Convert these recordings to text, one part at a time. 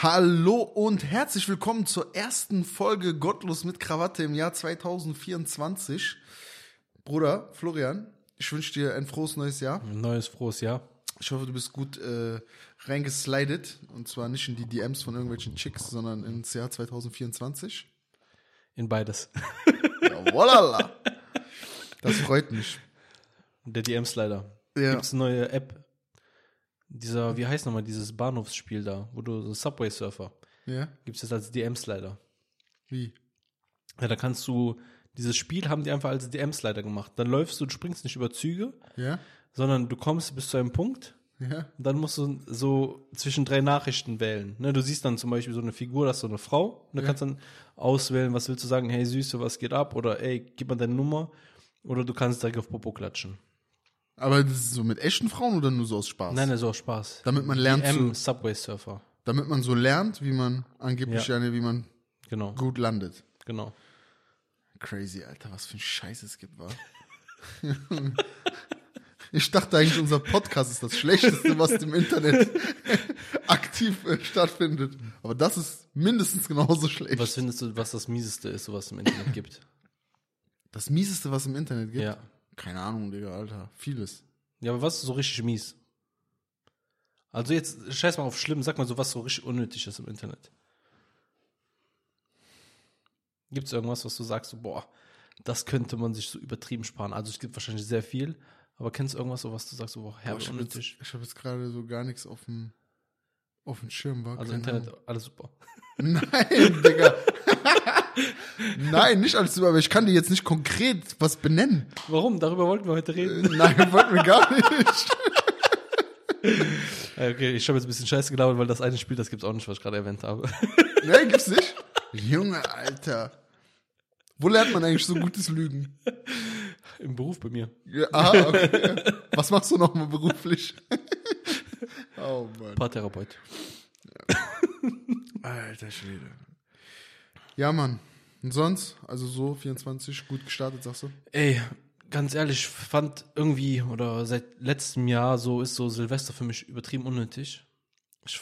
Hallo und herzlich willkommen zur ersten Folge Gottlos mit Krawatte im Jahr 2024. Bruder Florian, ich wünsche dir ein frohes neues Jahr. Ein neues frohes Jahr. Ich hoffe, du bist gut äh, reingeslidet und zwar nicht in die DMs von irgendwelchen Chicks, sondern ins Jahr 2024. In beides. Jawolala. Das freut mich. Der DM-Slider. Ja. Gibt's eine neue App? Dieser, wie heißt nochmal dieses Bahnhofsspiel da, wo du so Subway Surfer. Ja? Gibt's das als DM-Slider. Wie? Ja, da kannst du, dieses Spiel haben die einfach als DM-Slider gemacht. Dann läufst du, du springst nicht über Züge, Ja? sondern du kommst bis zu einem Punkt Ja? und dann musst du so zwischen drei Nachrichten wählen. Ne, du siehst dann zum Beispiel so eine Figur, das ist so eine Frau, und du Ja. kannst dann auswählen, was willst du sagen, hey Süße, was geht ab? Oder ey, gib mal deine Nummer. Oder du kannst direkt auf Popo klatschen. Aber das ist so mit echten Frauen oder nur so aus Spaß? Nein, das ist auch Spaß. Damit man lernt DM zu, Subway Surfer. damit man so lernt, wie man angeblich Ja. eine, wie man Genau, gut landet. genau. Crazy, Alter, was für ein Scheiß es gibt, war. Ich dachte eigentlich, unser Podcast ist das Schlechteste, was im Internet aktiv stattfindet. Aber das ist mindestens genauso schlecht. Was findest du, was das Mieseste ist, was im Internet gibt? Das Mieseste, was im Internet gibt? Ja. Keine Ahnung, Digga, Alter. Vieles. Ja, aber was ist so richtig mies? Also jetzt, scheiß mal auf schlimm, sag mal so, was so richtig unnötig ist im Internet. Gibt es irgendwas, was du sagst, so, boah, das könnte man sich so übertrieben sparen? Also es gibt wahrscheinlich sehr viel, aber kennst du irgendwas, so was du sagst, so, boah, Boah, herbe ich habe jetzt, unnötig? ich hab jetzt gerade so gar nichts auf dem, auf dem Schirm. War Also Internet, Ahnung. alles super. Nein, Digga. Nein, nicht alles über, aber ich kann dir jetzt nicht konkret was benennen. Warum? Darüber wollten wir heute reden. Nein, wollten wir gar nicht. Okay, ich habe jetzt ein bisschen scheiße gelabert, weil das eine Spiel, das gibt's auch nicht, was ich gerade erwähnt habe. Nein, gibt's nicht? Junge, Alter. Wo lernt man eigentlich so gutes Lügen? Im Beruf bei mir. Ja, aha, okay. Was machst du noch mal beruflich? Oh Mann. Paartherapeut. Alter Schwede. Ja, Mann. Und sonst? Also so 24, gut gestartet, sagst du? Ey, ganz ehrlich, ich fand irgendwie, oder seit letztem Jahr so ist so Silvester für mich übertrieben unnötig. Ich,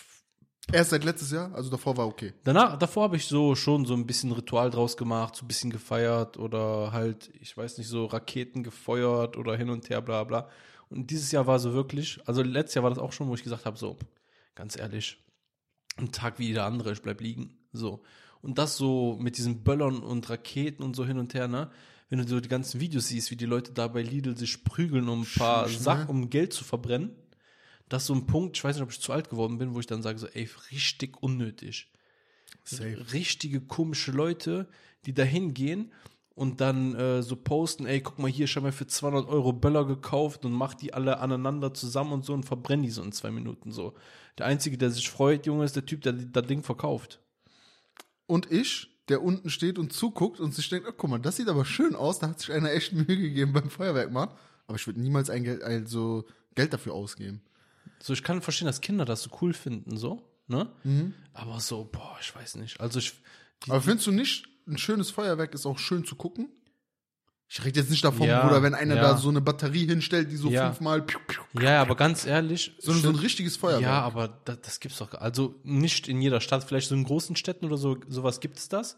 Erst seit letztes Jahr? Also davor war okay. danach, davor habe ich so schon so ein bisschen Ritual draus gemacht, so ein bisschen gefeiert oder halt, ich weiß nicht, so Raketen gefeuert oder hin und her, bla bla. Und dieses Jahr war so wirklich, also letztes Jahr war das auch schon, wo ich gesagt habe, so, ganz ehrlich, ein Tag wie jeder andere, ich bleib liegen. So. Und das so mit diesen Böllern und Raketen und so hin und her, ne? Wenn du so die ganzen Videos siehst, wie die Leute da bei Lidl sich prügeln, um ein paar Schnell. Sachen, um Geld zu verbrennen, das ist so ein Punkt, ich weiß nicht, ob ich zu alt geworden bin, wo ich dann sage, so, ey, richtig unnötig. Safe. Richtige komische Leute, die da hingehen und dann äh, so posten, ey, guck mal hier, habe mir für 200 Euro Böller gekauft und mach die alle aneinander zusammen und so und verbrenn die so in zwei Minuten so. Der Einzige, der sich freut, Junge, ist der Typ, der das Ding verkauft. Und ich, der unten steht und zuguckt und sich denkt, oh, guck mal, das sieht aber schön aus, da hat sich einer echt Mühe gegeben beim Feuerwerk machen. Aber ich würde niemals ein Geld, also Geld dafür ausgeben. So, ich kann verstehen, dass Kinder das so cool finden, so, ne? Aber so, boah, ich weiß nicht. Also ich, die, Aber findest du nicht, ein schönes Feuerwerk ist auch schön zu gucken? Ich rede jetzt nicht davon, Ja, Bruder, wenn einer ja. da so eine Batterie hinstellt, die so Ja. fünfmal, piu, piu, piu, ja, aber ganz ehrlich, so, so ein richtiges Feuerwerk. Ja, aber das, das gibt's doch. Also nicht in jeder Stadt, vielleicht so in großen Städten oder so, sowas gibt es das.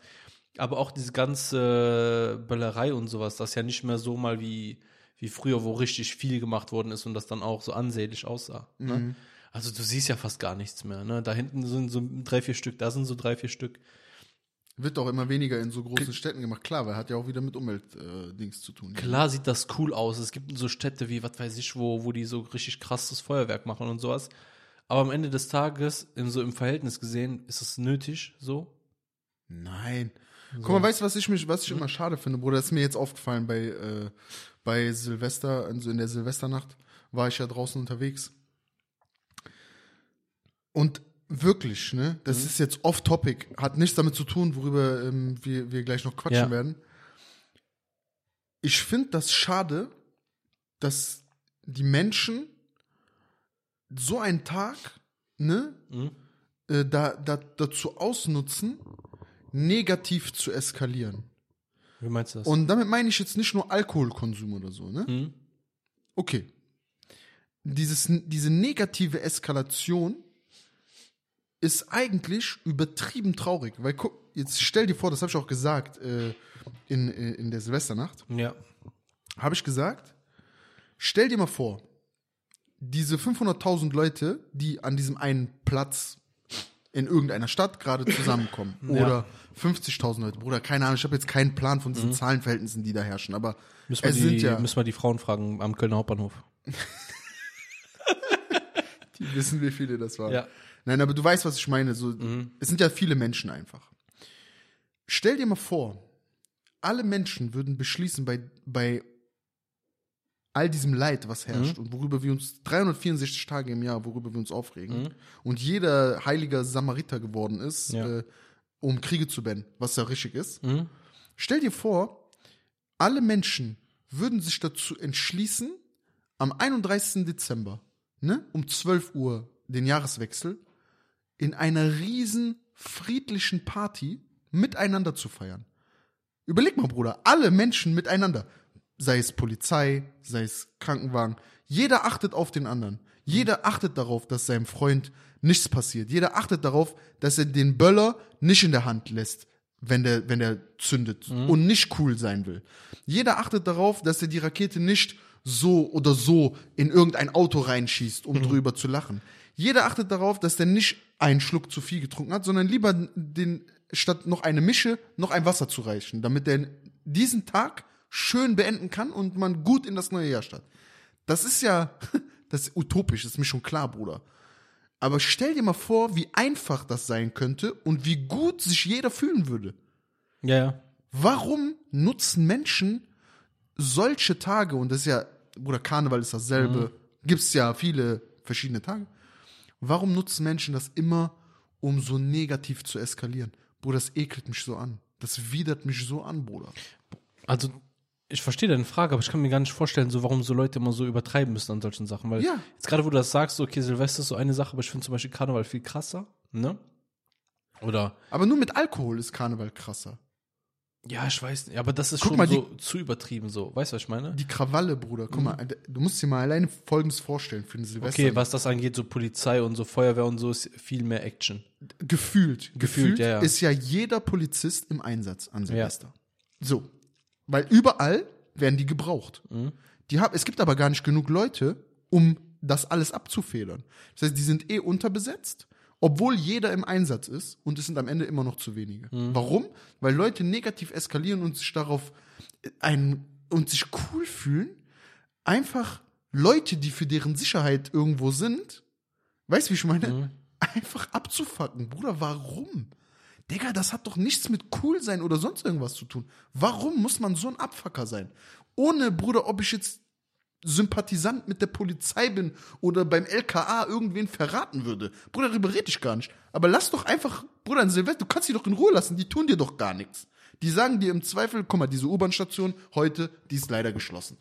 Aber auch diese ganze Böllerei und sowas, das ist ja nicht mehr so mal wie, wie früher, wo richtig viel gemacht worden ist und das dann auch so ansehnlich aussah. Ne? Also du siehst ja fast gar nichts mehr. Ne? Da hinten sind so drei, vier Stück, da sind so drei, vier Stück. Wird doch immer weniger in so großen Städten gemacht. Klar, weil hat ja auch wieder mit Umweltdings äh, zu tun. Klar sieht das cool aus. Es gibt so Städte wie, was weiß ich, wo, wo die so richtig krasses Feuerwerk machen und sowas. Aber am Ende des Tages, in so im Verhältnis gesehen, ist es nötig, so. Nein. Guck mal, weißt du, was ich mich, was ich immer schade finde, Bruder? Das ist mir jetzt aufgefallen bei, äh, bei Silvester, also in der Silvesternacht war ich ja draußen unterwegs. Und wirklich, ne, das ist jetzt off-topic, hat nichts damit zu tun, worüber ähm, wir, wir gleich noch quatschen Ja. werden. Ich finde das schade, dass die Menschen so einen Tag, ne, Mhm. äh, da, da, dazu ausnutzen, negativ zu eskalieren. Wie meinst du das? Und damit meine ich jetzt nicht nur Alkoholkonsum oder so, ne? Mhm. Okay. Dieses, diese negative Eskalation ist eigentlich übertrieben traurig. Weil guck, jetzt stell dir vor, das habe ich auch gesagt äh, in, äh, in der Silvesternacht, Ja. habe ich gesagt, stell dir mal vor, diese 500.000 Leute, die an diesem einen Platz in irgendeiner Stadt gerade zusammenkommen. Ja. Oder 50.000 Leute. Bruder, keine Ahnung, ich habe jetzt keinen Plan von diesen Zahlenverhältnissen, die da herrschen. Aber Müssen wir, es die, sind ja, müssen wir die Frauen fragen am Kölner Hauptbahnhof. die wissen, wie viele das waren. Ja. Nein, aber du weißt, was ich meine. So, Es sind ja viele Menschen einfach. Stell dir mal vor, alle Menschen würden beschließen, bei, bei all diesem Leid, was herrscht und worüber wir uns 364 Tage im Jahr, worüber wir uns aufregen, und jeder heiliger Samariter geworden ist, Ja. äh, um Kriege zu beenden, was ja richtig ist. Mhm. Stell dir vor, alle Menschen würden sich dazu entschließen, am 31. Dezember, ne, um 12 Uhr, den Jahreswechsel, in einer riesen friedlichen Party miteinander zu feiern. Überleg mal, Bruder, alle Menschen miteinander, sei es Polizei, sei es Krankenwagen, jeder achtet auf den anderen. Jeder achtet darauf, dass seinem Freund nichts passiert. Jeder achtet darauf, dass er den Böller nicht in der Hand lässt, wenn der, wenn der zündet und nicht cool sein will. Jeder achtet darauf, dass er die Rakete nicht so oder so in irgendein Auto reinschießt, um drüber zu lachen. Jeder achtet darauf, dass der nicht einen Schluck zu viel getrunken hat, sondern lieber den, statt noch eine Mische, noch ein Wasser zu reichen, damit der diesen Tag schön beenden kann und man gut in das neue Jahr startet. Das ist ja, das ist utopisch, das ist mir schon klar, Bruder. Aber stell dir mal vor, wie einfach das sein könnte und wie gut sich jeder fühlen würde. Ja, ja. Warum nutzen Menschen solche Tage, und das ist ja, Bruder, Karneval ist dasselbe, gibt's ja viele verschiedene Tage. Warum nutzen Menschen das immer, um so negativ zu eskalieren? Bruder, das ekelt mich so an. Das widert mich so an, Bruder. Also, ich verstehe deine Frage, aber ich kann mir gar nicht vorstellen, so warum so Leute immer so übertreiben müssen an solchen Sachen. Weil Ja. jetzt gerade, wo du das sagst, okay, Silvester ist so eine Sache, aber ich finde zum Beispiel Karneval viel krasser, ne? Oder, Aber nur mit Alkohol ist Karneval krasser. Ja, ich weiß nicht, aber das ist Guck schon mal, so zu übertrieben, so. Weißt du, was ich meine? Die Krawalle, Bruder. Guck mal, du musst dir mal alleine Folgendes vorstellen für den Silvester. Okay, was das angeht, so Polizei und so Feuerwehr und so, ist viel mehr Action. Gefühlt. Gefühlt ja, ja. ist ja jeder Polizist im Einsatz an Silvester. So. Weil überall werden die gebraucht. Mhm. Die hab, es gibt aber gar nicht genug Leute, um das alles abzufedern. Das heißt, die sind eh unterbesetzt, obwohl jeder im Einsatz ist und es sind am Ende immer noch zu wenige. Mhm. Warum? Weil Leute negativ eskalieren und sich darauf ein und sich cool fühlen, einfach Leute, die für deren Sicherheit irgendwo sind, weißt du, wie ich meine? Mhm. Einfach abzufacken. Bruder, warum? Digga, das hat doch nichts mit cool sein oder sonst irgendwas zu tun. Warum muss man so ein Abfacker sein? Ohne, Bruder, ob ich jetzt Sympathisant mit der Polizei bin oder beim LKA irgendwen verraten würde. Bruder, darüber rede ich gar nicht. Aber lass doch einfach, Bruder, ein Silvester, du kannst die doch in Ruhe lassen, die tun dir doch gar nichts. Die sagen dir im Zweifel, guck mal, diese U-Bahn-Station heute, die ist leider geschlossen.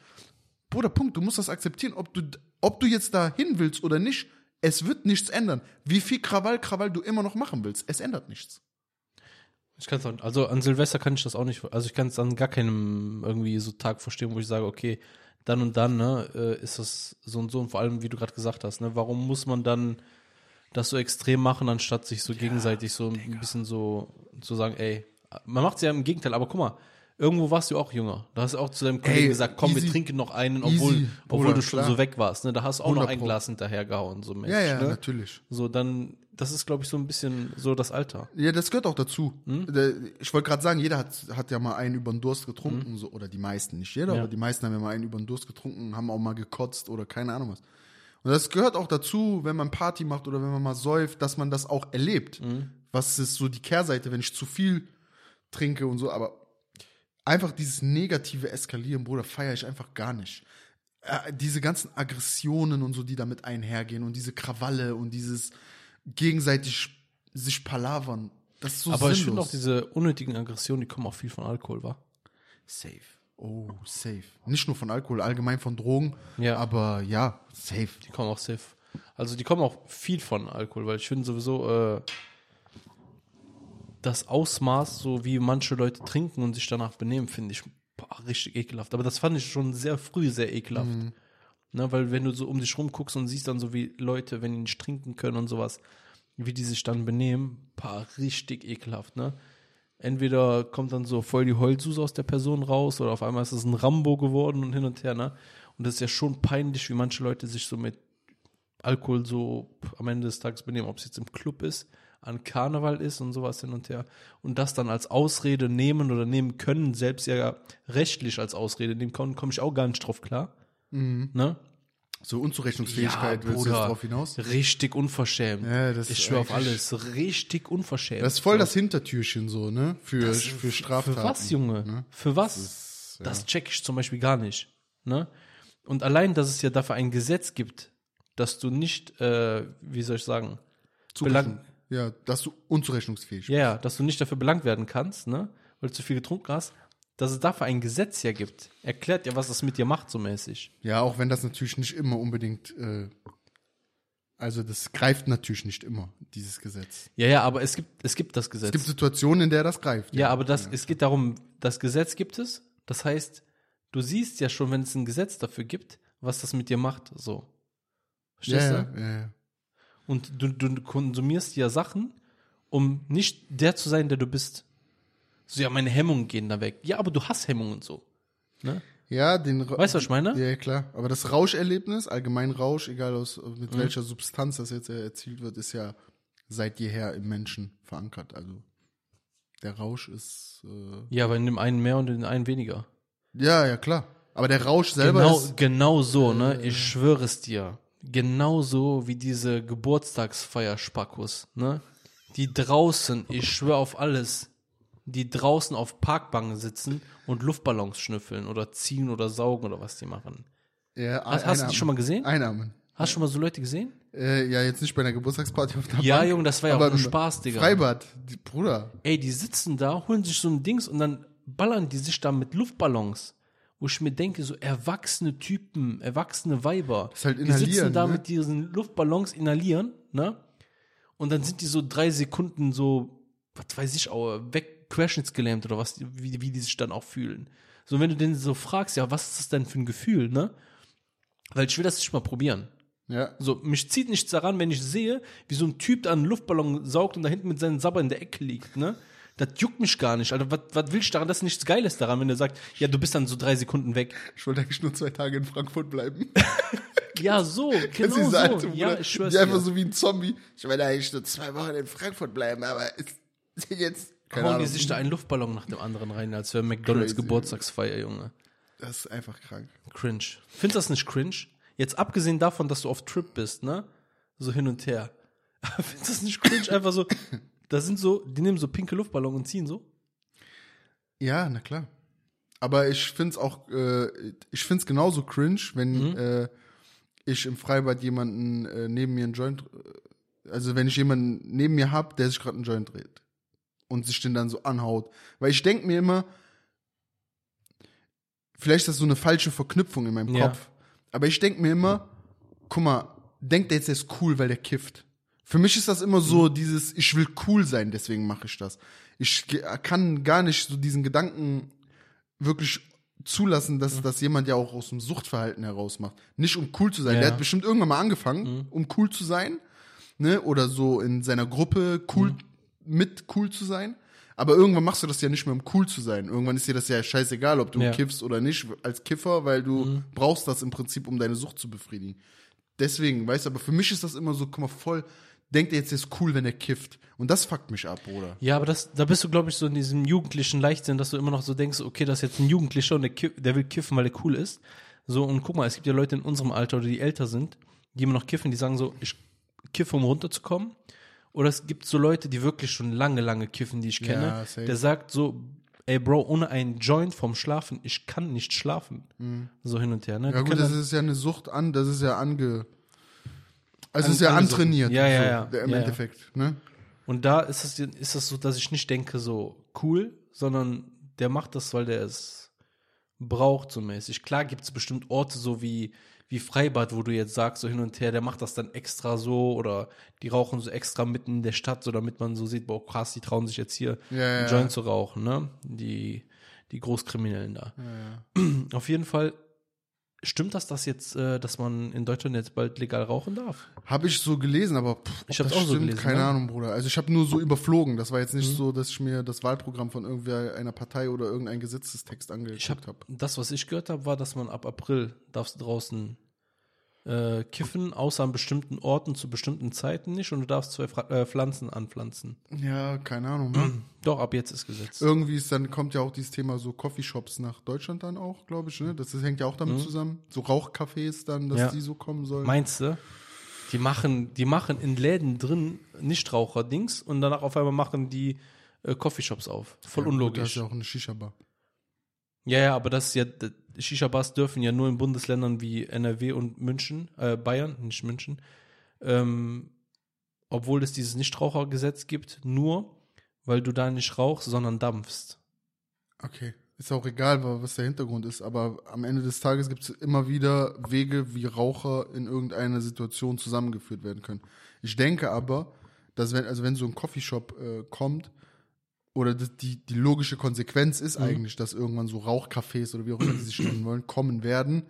Bruder, Punkt, du musst das akzeptieren, ob du, ob du jetzt da hin willst oder nicht. Es wird nichts ändern. Wie viel Krawall, Krawall du immer noch machen willst, es ändert nichts. Ich kann auch, also an Silvester kann ich das auch nicht, also ich kann es an gar keinem irgendwie so Tag verstehen, wo ich sage, okay, dann und dann, ne, äh, ist das so und so und vor allem, wie du gerade gesagt hast, ne, warum muss man dann das so extrem machen, anstatt sich so gegenseitig so ein bisschen so zu sagen, ey, man macht es ja im Gegenteil, aber guck mal, irgendwo warst du auch jünger. Da hast du auch zu deinem Kollegen Ey, gesagt, komm, easy. wir trinken noch einen, obwohl, Easy, obwohl Bruder, du schon klar. so weg warst, ne, da hast du auch noch 100 ein. Glas hinterhergehauen, so Mensch, Ja, ja, ne? natürlich. So, dann, das ist, glaube ich, so ein bisschen so das Alter. Ja, das gehört auch dazu. Hm? Ich wollte gerade sagen, jeder hat, hat ja mal einen über den Durst getrunken, so, oder die meisten, nicht jeder, Hm? Ja. aber die meisten haben ja mal einen über den Durst getrunken, haben auch mal gekotzt oder keine Ahnung was. Und das gehört auch dazu, wenn man Party macht oder wenn man mal säuft, dass man das auch erlebt. Hm? Was ist so die Kehrseite, wenn ich zu viel trinke und so, aber einfach dieses negative Eskalieren, Bruder, feiere ich einfach gar nicht. Äh, diese ganzen Aggressionen und so, die damit einhergehen und diese Krawalle und dieses gegenseitig sich palavern, das ist so Aber ich sinnlos. finde auch diese unnötigen Aggressionen, die kommen auch viel von Alkohol, war. safe. Oh, safe. Nicht nur von Alkohol, allgemein von Drogen, Ja. aber ja, safe. Die kommen auch safe. Also die kommen auch viel von Alkohol, weil ich finde sowieso äh, das Ausmaß, so wie manche Leute trinken und sich danach benehmen, finde ich boah, richtig ekelhaft. Aber das fand ich schon sehr früh sehr ekelhaft. Ne, weil wenn du so um dich rum guckst und siehst dann so wie Leute, wenn die nicht trinken können und sowas, wie die sich dann benehmen, paar richtig ekelhaft, ne? Entweder kommt dann so voll die Heulsuse aus der Person raus oder auf einmal ist es ein Rambo geworden und hin und her, ne? Und das ist ja schon peinlich, wie manche Leute sich so mit Alkohol so am Ende des Tages benehmen, ob es jetzt im Club ist, an Karneval ist und sowas hin und her. Und das dann als Ausrede nehmen oder nehmen können, selbst ja rechtlich als Ausrede nehmen können, komme ich auch gar nicht drauf klar. Ne? So Unzurechnungsfähigkeit, willst du drauf hinaus? Richtig unverschämt. Ja, das ich ist schwöre auf alles. Richtig unverschämt. Das ist voll das Hintertürchen so, ne? Für, für Straftaten. Für was, Junge? Für was? Das, check ich zum Beispiel gar nicht. Ne? Und allein, dass es ja dafür ein Gesetz gibt, dass du nicht, äh, wie soll ich sagen, belang, Ja, dass du unzurechnungsfähig ja, ja, dass du nicht dafür belangt werden kannst, ne? weil du zu viel getrunken hast, dass es dafür ein Gesetz ja gibt. Erklärt ja, was das mit dir macht, so mäßig. Ja, auch wenn das natürlich nicht immer unbedingt, äh, also das greift natürlich nicht immer, dieses Gesetz. Ja, ja, aber es gibt, es gibt das Gesetz. Es gibt Situationen, in der das greift. Ja, aber das, es geht darum, das Gesetz gibt es. Das heißt, du siehst ja schon, wenn es ein Gesetz dafür gibt, was das mit dir macht. So. ja, Verstehst ja, du? ja, ja. Und du, du konsumierst ja Sachen, um nicht der zu sein, der du bist. So, ja, meine Hemmungen gehen da weg. Ja, aber du hast Hemmungen so. Ne? Ja, den Ra- Weißt du, was ich meine? Ja, klar. Aber das Rauscherlebnis, allgemein Rausch, egal aus, mit Mhm. welcher Substanz das jetzt erzielt wird, ist ja seit jeher im Menschen verankert. Also der Rausch ist äh, Ja, aber in dem einen mehr und in dem einen weniger. ja, ja klar. Aber der Rausch selber Genau, ist genau so, ne? Ich schwöre es dir. Genau so wie diese Geburtstagsfeier-Spackus, ne? Die draußen, ich schwöre auf alles, die draußen auf Parkbanken sitzen und Luftballons schnüffeln oder ziehen oder saugen oder was die machen. ja, Hast, hast du die schon mal gesehen? Einarmen. Hast du schon mal so Leute gesehen? Äh, ja, jetzt nicht bei einer Geburtstagsparty auf der Ja, Bank, Junge, das war ja auch im Spaß, Digga. Freibad, die, Bruder. Ey, die sitzen da, holen sich so ein Dings und dann ballern die sich da mit Luftballons. Wo ich mir denke, so erwachsene Typen, erwachsene Weiber. ist halt die sitzen da ne? mit diesen Luftballons inhalieren, ne? Und dann sind die so drei Sekunden so, was weiß ich, weg, querschnittsgelähmt oder was, wie, wie die sich dann auch fühlen. So, wenn du den so fragst, ja, was ist das denn für ein Gefühl, ne? Weil ich will das nicht mal probieren. Ja. So, mich zieht nichts daran, wenn ich sehe, wie so ein Typ da einen Luftballon saugt und da hinten mit seinen Sabber in der Ecke liegt, ne? Das juckt mich gar nicht. Alter, was, was will ich daran? Das ist nichts Geiles daran, wenn er sagt, ja, du bist dann so drei Sekunden weg. Ich wollte eigentlich nur zwei Tage in Frankfurt bleiben. Ja, so, genau so. alte, ja, ich schwör's Die einfach so wie ein Zombie. Ich wollte eigentlich nur zwei Wochen in Frankfurt bleiben, aber jetzt, keine Hauen die sich da einen Luftballon nach dem anderen rein, als wäre McDonalds Crazy. Geburtstagsfeier, Junge. Das ist einfach krank. Cringe. Findest du das nicht cringe? Jetzt abgesehen davon, dass du auf Trip bist, ne? So hin und her. Findest du das nicht cringe? Einfach so, da sind so, die nehmen so pinke Luftballon und ziehen so. Ja, na klar. Aber ich find's auch, äh, ich find's genauso cringe, wenn Mhm. äh, ich im Freibad jemanden äh, neben mir einen Joint, äh, also wenn ich jemanden neben mir hab, der sich gerade einen Joint dreht und sich den dann so anhaut. Weil ich denk mir immer, vielleicht ist das so eine falsche Verknüpfung in meinem Ja. Kopf. Aber ich denk mir immer, guck mal, denkt der jetzt, der ist cool, weil der kifft. Für mich ist das immer Mhm. so dieses, ich will cool sein, deswegen mache ich das. Ich kann gar nicht so diesen Gedanken wirklich zulassen, Mhm. dass das jemand ja auch aus dem Suchtverhalten heraus macht. Nicht um cool zu sein. Ja. Der hat bestimmt irgendwann mal angefangen, Mhm. um cool zu sein, ne? Oder so in seiner Gruppe cool Mhm. Mit cool zu sein. Aber irgendwann machst du das ja nicht mehr, um cool zu sein. Irgendwann ist dir das ja scheißegal, ob du Ja. kiffst oder nicht, als Kiffer, weil du Mhm. brauchst das im Prinzip, um deine Sucht zu befriedigen. Deswegen, weißt du, aber für mich ist das immer so, guck mal, voll, denkt er jetzt, ist cool, wenn er kifft. Und das fuckt mich ab, Bruder. Ja, aber das, da bist du, glaube ich, so in diesem jugendlichen Leichtsinn, dass du immer noch so denkst, okay, das ist jetzt ein Jugendlicher und der, der will kiffen, weil er cool ist. So, und guck mal, es gibt ja Leute in unserem Alter oder die älter sind, die immer noch kiffen, die sagen so, ich kiffe, um runterzukommen. Oder es gibt so Leute, die wirklich schon lange, lange kiffen, die ich kenne. Ja, der sagt so, ey Bro, ohne einen Joint vom Schlafen, ich kann nicht schlafen. So hin und her, ne? Mhm. Ja Die gut, das ist ja eine Sucht an, das ist ja ange... Also An- es ist ja antrainiert. Ja, ja, so, ja. Im Ja, ja. Endeffekt, ne? Und da ist es, ist es so, dass ich nicht denke, so cool, sondern der macht das, weil der es braucht, so mäßig. Klar gibt es bestimmt Orte so wie, wie Freibad, wo du jetzt sagst, so hin und her, der macht das dann extra so oder die rauchen so extra mitten in der Stadt, so damit man so sieht, boah, krass, die trauen sich jetzt hier Ja, ja, einen Joint zu rauchen, ne? Die, die Großkriminellen da. Auf jeden Fall Stimmt das, dass jetzt, äh, dass man in Deutschland jetzt bald legal rauchen darf? Habe ich so gelesen, aber pff, Ich das auch so gelesen, Keine ne? Mhm. Ahnung, Bruder. Also ich habe nur so überflogen. Das war jetzt nicht so, dass ich mir das Wahlprogramm von irgendwer einer Partei oder irgendein Gesetzestext angeguckt habe habe. das, was ich gehört habe, war, dass man ab April darfst draußen äh, kiffen, außer an bestimmten Orten zu bestimmten Zeiten nicht und du darfst zwei Fra äh, Pflanzen anpflanzen. Ja, keine Ahnung. Ne? Doch, ab jetzt ist Gesetz. Irgendwie ist dann kommt ja auch dieses Thema so Coffeeshops nach Deutschland dann auch, glaube ich. Ne? Das, das hängt ja auch damit zusammen. So Rauchcafés dann, dass Mhm. Ja. die so kommen sollen. Meinst du? Die machen, die machen in Läden drin Nichtraucher-Dings und danach auf einmal machen die äh, Coffeeshops auf. Voll Ja, gut, unlogisch. Das ist ja auch eine Shisha-Bar. Ja, ja, aber das ist ja, Shisha-Bars dürfen ja nur in Bundesländern wie NRW und München, äh, Bayern, nicht München, ähm, obwohl es dieses Nichtrauchergesetz gibt, nur weil du da nicht rauchst, sondern dampfst. Okay. Ist auch egal, wa- was der Hintergrund ist, aber am Ende des Tages gibt es immer wieder Wege, wie Raucher in irgendeiner Situation zusammengeführt werden können. Ich denke aber, dass wenn, also wenn so ein Coffeeshop äh, kommt, oder die, die logische Konsequenz ist eigentlich, dass irgendwann so Rauchcafés oder wie auch immer die sich nennen wollen, kommen werden,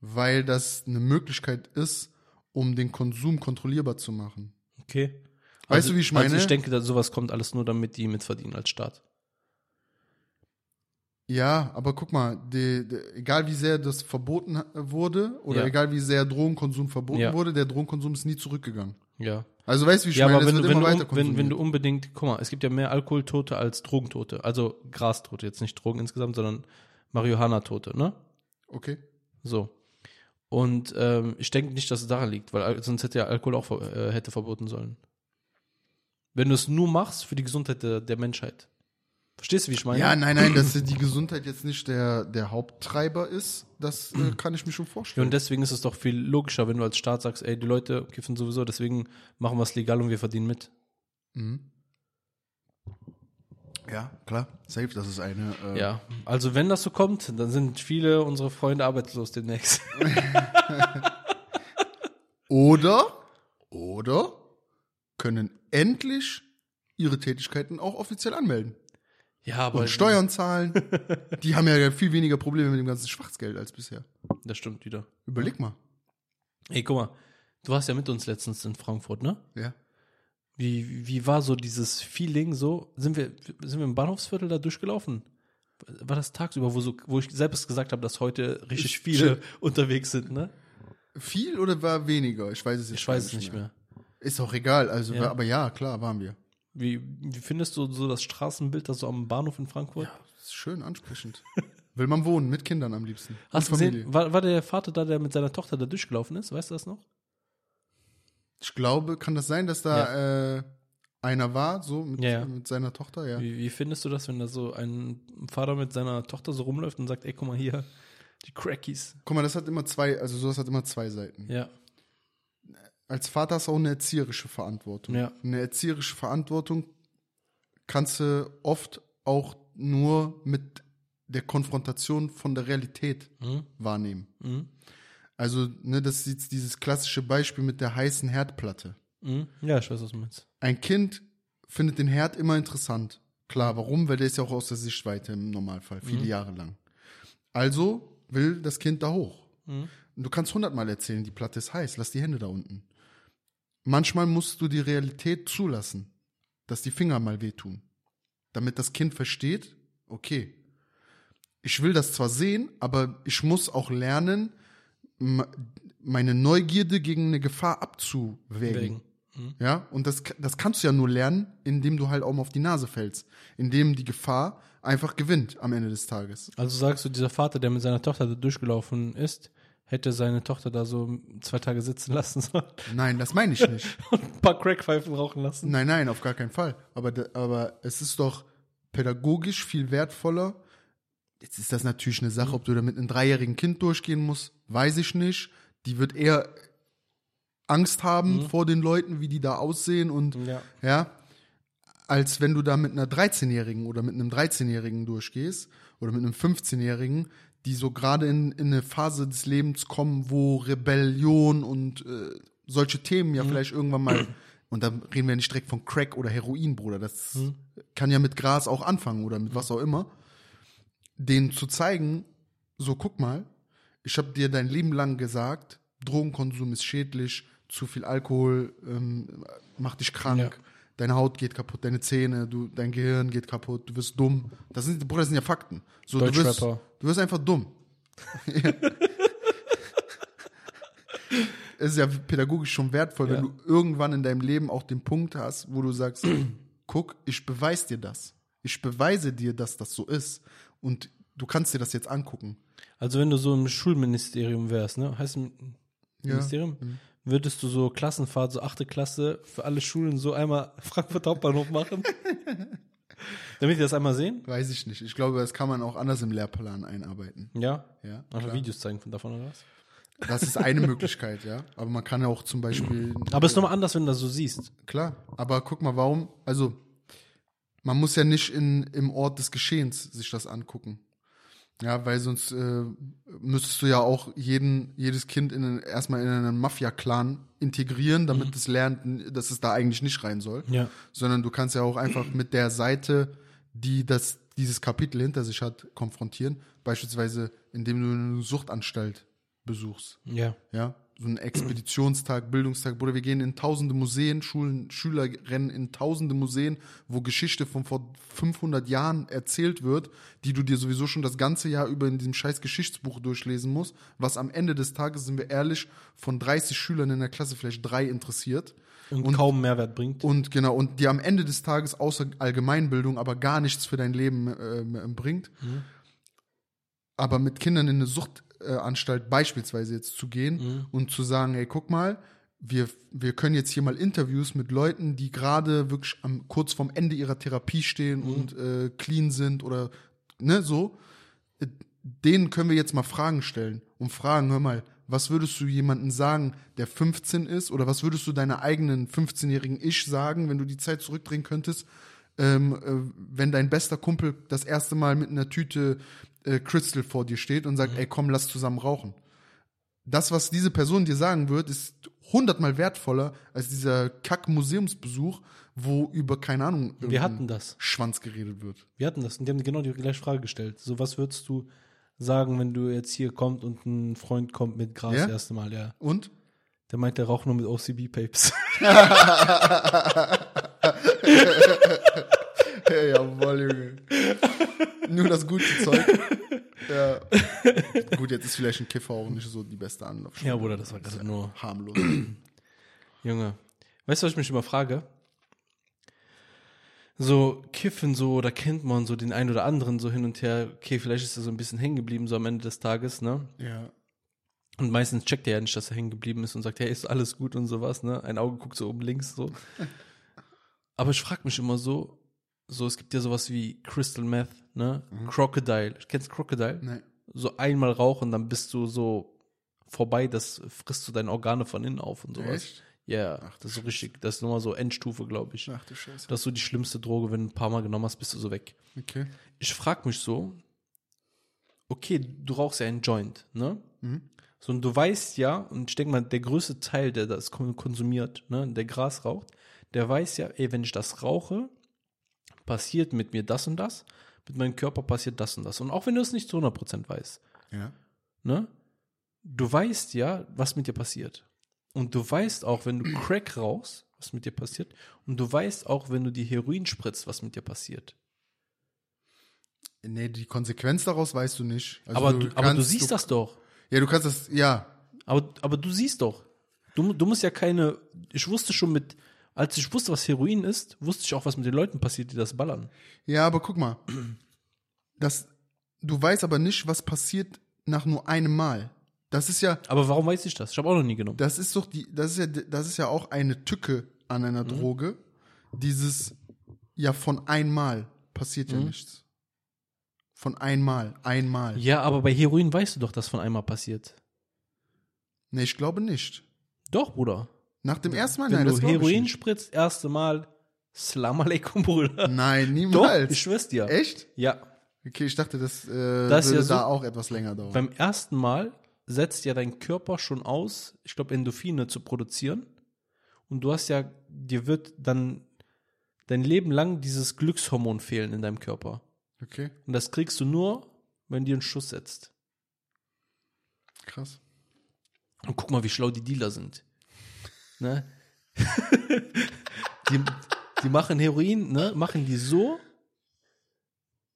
weil das eine Möglichkeit ist, um den Konsum kontrollierbar zu machen. Okay? Weißt du, wie ich meine? Also ich denke, dass sowas kommt alles nur, damit die mitverdienen als Staat. Ja, aber guck mal, die, die, egal wie sehr das verboten wurde oder Ja. egal wie sehr Drogenkonsum verboten Ja. wurde, der Drogenkonsum ist nie zurückgegangen. Ja. Also weißt du, wie ich ja, meine, aber es wenn, wenn, du, wenn, wenn du unbedingt, guck mal, es gibt ja mehr Alkoholtote als Drogentote. Also Grastote, jetzt nicht Drogen insgesamt, sondern Marihuana-Tote, ne? okay. So. Und ähm, ich denke nicht, dass es daran liegt, weil sonst hätte ja Alkohol auch äh, hätte verboten sollen. Wenn du es nur machst für die Gesundheit der, der Menschheit. Verstehst du, wie ich meine? Ja, nein, nein, dass die Gesundheit jetzt nicht der, der Haupttreiber ist, das äh, kann ich mir schon Ja, vorstellen. und deswegen ist es doch viel logischer, wenn du als Staat sagst, ey, die Leute kiffen sowieso, deswegen machen wir es legal und wir verdienen mit. Mhm. Ja, klar. Safe, das ist eine. Äh, Ja, also wenn das so kommt, dann sind viele unserer Freunde arbeitslos demnächst. Oder, oder können endlich ihre Tätigkeiten auch offiziell anmelden. Ja, aber Und Steuern zahlen. die haben ja viel weniger Probleme mit dem ganzen Schwarzgeld als bisher. Das stimmt wieder. Überleg mal. Ey, guck mal, du warst ja mit uns letztens in Frankfurt, ne? Ja. Wie, wie war so dieses Feeling so? Sind wir, sind wir im Bahnhofsviertel da durchgelaufen? War das tagsüber, wo, so, wo ich selbst gesagt habe, dass heute richtig Ich- viele unterwegs sind, ne? Viel oder war weniger? Ich weiß es jetzt Ich weiß es nicht mehr. Ist auch egal. Also, Ja. aber ja, klar, waren wir. Wie, wie findest du so das Straßenbild da so am Bahnhof in Frankfurt? Das ist schön ansprechend. Will man wohnen, mit Kindern am liebsten. Hast du gesehen, war, war der Vater da, der mit seiner Tochter da durchgelaufen ist? Weißt du das noch? Ich glaube, kann das sein, dass da äh, einer war, so mit, Ja, ja. mit seiner Tochter, ja. Wie, wie findest du das, wenn da so ein Vater mit seiner Tochter so rumläuft und sagt, ey, guck mal hier, die Crackies. Guck mal, das hat immer zwei, also sowas hat immer zwei Seiten. Ja, Als Vater hast du auch eine erzieherische Verantwortung. Ja. Eine erzieherische Verantwortung kannst du oft auch nur mit der Konfrontation von der Realität Mhm. wahrnehmen. Mhm. Also, ne, das ist jetzt dieses klassische Beispiel mit der heißen Herdplatte. Mhm. ja ich weiß, was du meinst. Ein Kind findet den Herd immer interessant. Klar, warum? Weil der ist ja auch aus der Sichtweite im Normalfall, viele Mhm. Jahre lang. Also will das Kind da hoch. Mhm. Und du kannst hundertmal erzählen, die Platte ist heiß, lass die Hände da unten. Manchmal musst du die Realität zulassen, dass die Finger mal wehtun. Damit das Kind versteht, okay, ich will das zwar sehen, aber ich muss auch lernen, meine Neugierde gegen eine Gefahr abzuwägen. Mhm. Ja, und das, das kannst du ja nur lernen, indem du halt auch mal auf die Nase fällst. Indem die Gefahr einfach gewinnt am Ende des Tages. Also sagst du, dieser Vater, der mit seiner Tochter durchgelaufen ist, hätte seine Tochter da so zwei Tage sitzen lassen sollen Nein, das meine ich nicht. und ein paar Crackpfeifen rauchen lassen? nein, nein, auf gar keinen Fall. Aber, aber es ist doch pädagogisch viel wertvoller. Jetzt ist das natürlich eine Sache, ob du da mit einem dreijährigen Kind durchgehen musst, weiß ich nicht. Die wird eher Angst haben vor den Leuten, wie die da aussehen und Ja. ja, als wenn du da mit einer 13-Jährigen oder mit einem 13-Jährigen durchgehst oder mit einem 15-Jährigen, die so gerade in, in eine Phase des Lebens kommen, wo Rebellion und äh, solche Themen ja vielleicht irgendwann mal, und da reden wir nicht direkt von Crack oder Heroin, Bruder, das kann ja mit Gras auch anfangen oder mit was auch immer, denen zu zeigen, so guck mal, ich habe dir dein Leben lang gesagt, Drogenkonsum ist schädlich, zu viel Alkohol ähm, macht dich krank, Ja. deine Haut geht kaputt, deine Zähne, du, dein Gehirn geht kaputt, du wirst dumm. Das sind, Bruder, das sind ja Fakten. So, du, wirst, Deutschrapper. Du wirst einfach dumm. es ist ja pädagogisch schon wertvoll, Ja. wenn du irgendwann in deinem Leben auch den Punkt hast, wo du sagst, guck, ich beweise dir das. Ich beweise dir, dass das so ist. Und du kannst dir das jetzt angucken. Also wenn du so im Schulministerium wärst, ne? Heißt ein Ja. Ministerium? Würdest du so Klassenfahrt, so achte Klasse, für alle Schulen so einmal Frankfurt Hauptbahnhof machen? Damit die das einmal sehen? Weiß ich nicht. Ich glaube, das kann man auch anders im Lehrplan einarbeiten. Ja. Ja, klar. Videos zeigen von davon oder was? Das ist eine Möglichkeit, ja. Aber man kann ja auch zum Beispiel. Aber es ist nochmal anders, wenn du das so siehst. Klar, aber guck mal, warum? Also, man muss ja nicht in, im Ort des Geschehens sich das angucken. Ja, weil sonst äh, müsstest du ja auch jeden, jedes Kind in einen, erstmal in einen Mafia-Clan integrieren, damit es lernt, dass es da eigentlich nicht rein soll. Ja. Sondern du kannst ja auch einfach mit der Seite, die das, dieses Kapitel hinter sich hat, konfrontieren. Beispielsweise, indem du eine Suchtanstalt besuchst. Ja. Ja, so ein Expeditionstag, Bildungstag, Bruder, wir gehen in tausende Museen, Schulen, Schüler rennen in tausende Museen, wo Geschichte von vor 500 Jahren erzählt wird, die du dir sowieso schon das ganze Jahr über in diesem scheiß Geschichtsbuch durchlesen musst, was am Ende des Tages, sind wir ehrlich, von 30 Schülern in der Klasse vielleicht drei interessiert. Und, kaum Mehrwert bringt. Und genau, und die am Ende des Tages außer Allgemeinbildung aber gar nichts für dein Leben äh, bringt. Aber mit Kindern in eine Suchtanstalt beispielsweise jetzt zu gehen und zu sagen, ey, guck mal, wir, wir können jetzt hier mal Interviews mit Leuten, die gerade wirklich am, kurz vorm Ende ihrer Therapie stehen und äh, clean sind oder ne, so. Äh, Denen können wir jetzt mal Fragen stellen und fragen, hör mal, was würdest du jemandem sagen, der 15 ist? Oder was würdest du deiner eigenen 15-jährigen Ich sagen, wenn du die Zeit zurückdrehen könntest? ähm, äh, wenn dein bester Kumpel das erste Mal mit einer Tüte äh, Crystal vor dir steht und sagt, ey, komm, lass zusammen rauchen. Das, was diese Person dir sagen wird, ist hundertmal wertvoller als dieser Kack-Museumsbesuch, wo über, keine Ahnung, Wir hatten das. Schwanz geredet wird. Wir hatten das und die haben genau die gleiche Frage gestellt. So, was würdest du sagen, wenn du jetzt hier kommt und ein Freund kommt mit Gras Ja? das erste Mal, ja. Und? Der meint, der raucht nur mit OCB-Papes. Hey, jawohl, Junge. Nur das gute Zeug. Ja. Gut, jetzt ist vielleicht ein Kiffer auch nicht so die beste Anlaufstelle. ja, Bruder, das war gerade nur. Harmlos. Junge. Weißt du, was ich mich immer frage? So Kiffen so, da kennt man so den einen oder anderen so hin und her. Okay, vielleicht ist er so ein bisschen hängen geblieben so am Ende des Tages, ne? ja. Und meistens checkt er ja nicht, dass er hängen geblieben ist und sagt, hey, ist alles gut und sowas, ne? Ein Auge guckt so oben links so. Aber ich frage mich immer so, so es gibt ja sowas wie Crystal Meth, ne? Crocodile. Kennst du Crocodile? Nee. So einmal rauchen, dann bist du so vorbei, das frisst du deine Organe von innen auf und sowas. Echt? Ja, das ist so richtig, das ist nochmal so Endstufe, glaube ich. Ach du Scheiße. Das ist so die schlimmste Droge, wenn du ein paar Mal genommen hast, bist du so weg. Okay. Ich frage mich so, okay, du rauchst ja einen Joint, ne? So, und du weißt ja, und ich denke mal, der größte Teil, der das kon- konsumiert, ne, der Gras raucht, der weiß ja, ey, wenn ich das rauche, passiert mit mir das und das, mit meinem Körper passiert das und das. Und auch wenn du es nicht zu 100% weißt, Ja. ne? Du weißt ja, was mit dir passiert. Und du weißt auch, wenn du Crack rauchst, was mit dir passiert. Und du weißt auch, wenn du die Heroin spritzt, was mit dir passiert. Nee, die Konsequenz daraus weißt du nicht. Also aber, du, aber du siehst das doch. Ja, du kannst das, ja. Aber, aber du siehst doch. Du, du musst ja keine. Ich wusste schon mit. Als ich wusste, was Heroin ist, wusste ich auch, was mit den Leuten passiert, die das ballern. Ja, aber guck mal. Das, du weißt aber nicht, was passiert nach nur einem Mal. Das ist ja, Aber warum weiß ich das? Ich habe auch noch nie genommen. das ist doch die, das ist ja, das ist ja auch eine Tücke an einer Mhm. Droge. Dieses, ja, von einmal passiert Mhm. ja nichts. Von einmal, einmal. Ja, aber bei Heroin weißt du doch, dass von einmal passiert. Nee, ich glaube nicht. Doch, Bruder. Nach dem ersten Mal, Wenn nein, du das ich Heroin nicht. spritzt, erste Mal, Salam alaikum, Bruder. Nein, Doch, niemals. ich schwör's dir. Echt? Ja. Okay, ich dachte, das, äh, Das würde ja so- da auch etwas länger dauern. Beim ersten Mal setzt ja dein Körper schon aus, ich glaube, Endorphine zu produzieren. Und du hast ja, dir wird dann dein Leben lang dieses Glückshormon fehlen in deinem Körper. Okay. Und das kriegst du nur, wenn dir einen Schuss setzt. Krass. Und guck mal, wie schlau die Dealer sind. Ne? die, die machen Heroin, ne? Machen die so,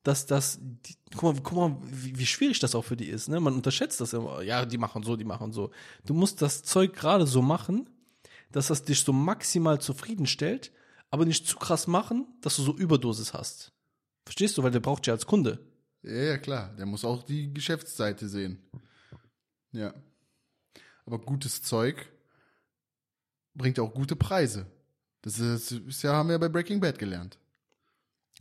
dass das, die, guck mal, guck mal wie, wie schwierig das auch für die ist, ne? Man unterschätzt das immer. Ja, die machen so, die machen so. Du musst das Zeug gerade so machen, dass das dich so maximal zufriedenstellt, aber nicht zu krass machen, dass du so Überdosis hast. Verstehst du? Weil der braucht ja als Kunde. Ja, ja, klar. Der muss auch die Geschäftsseite sehen. Ja. Aber gutes Zeug bringt auch gute Preise. Das ist, ist ja, haben wir ja bei Breaking Bad gelernt.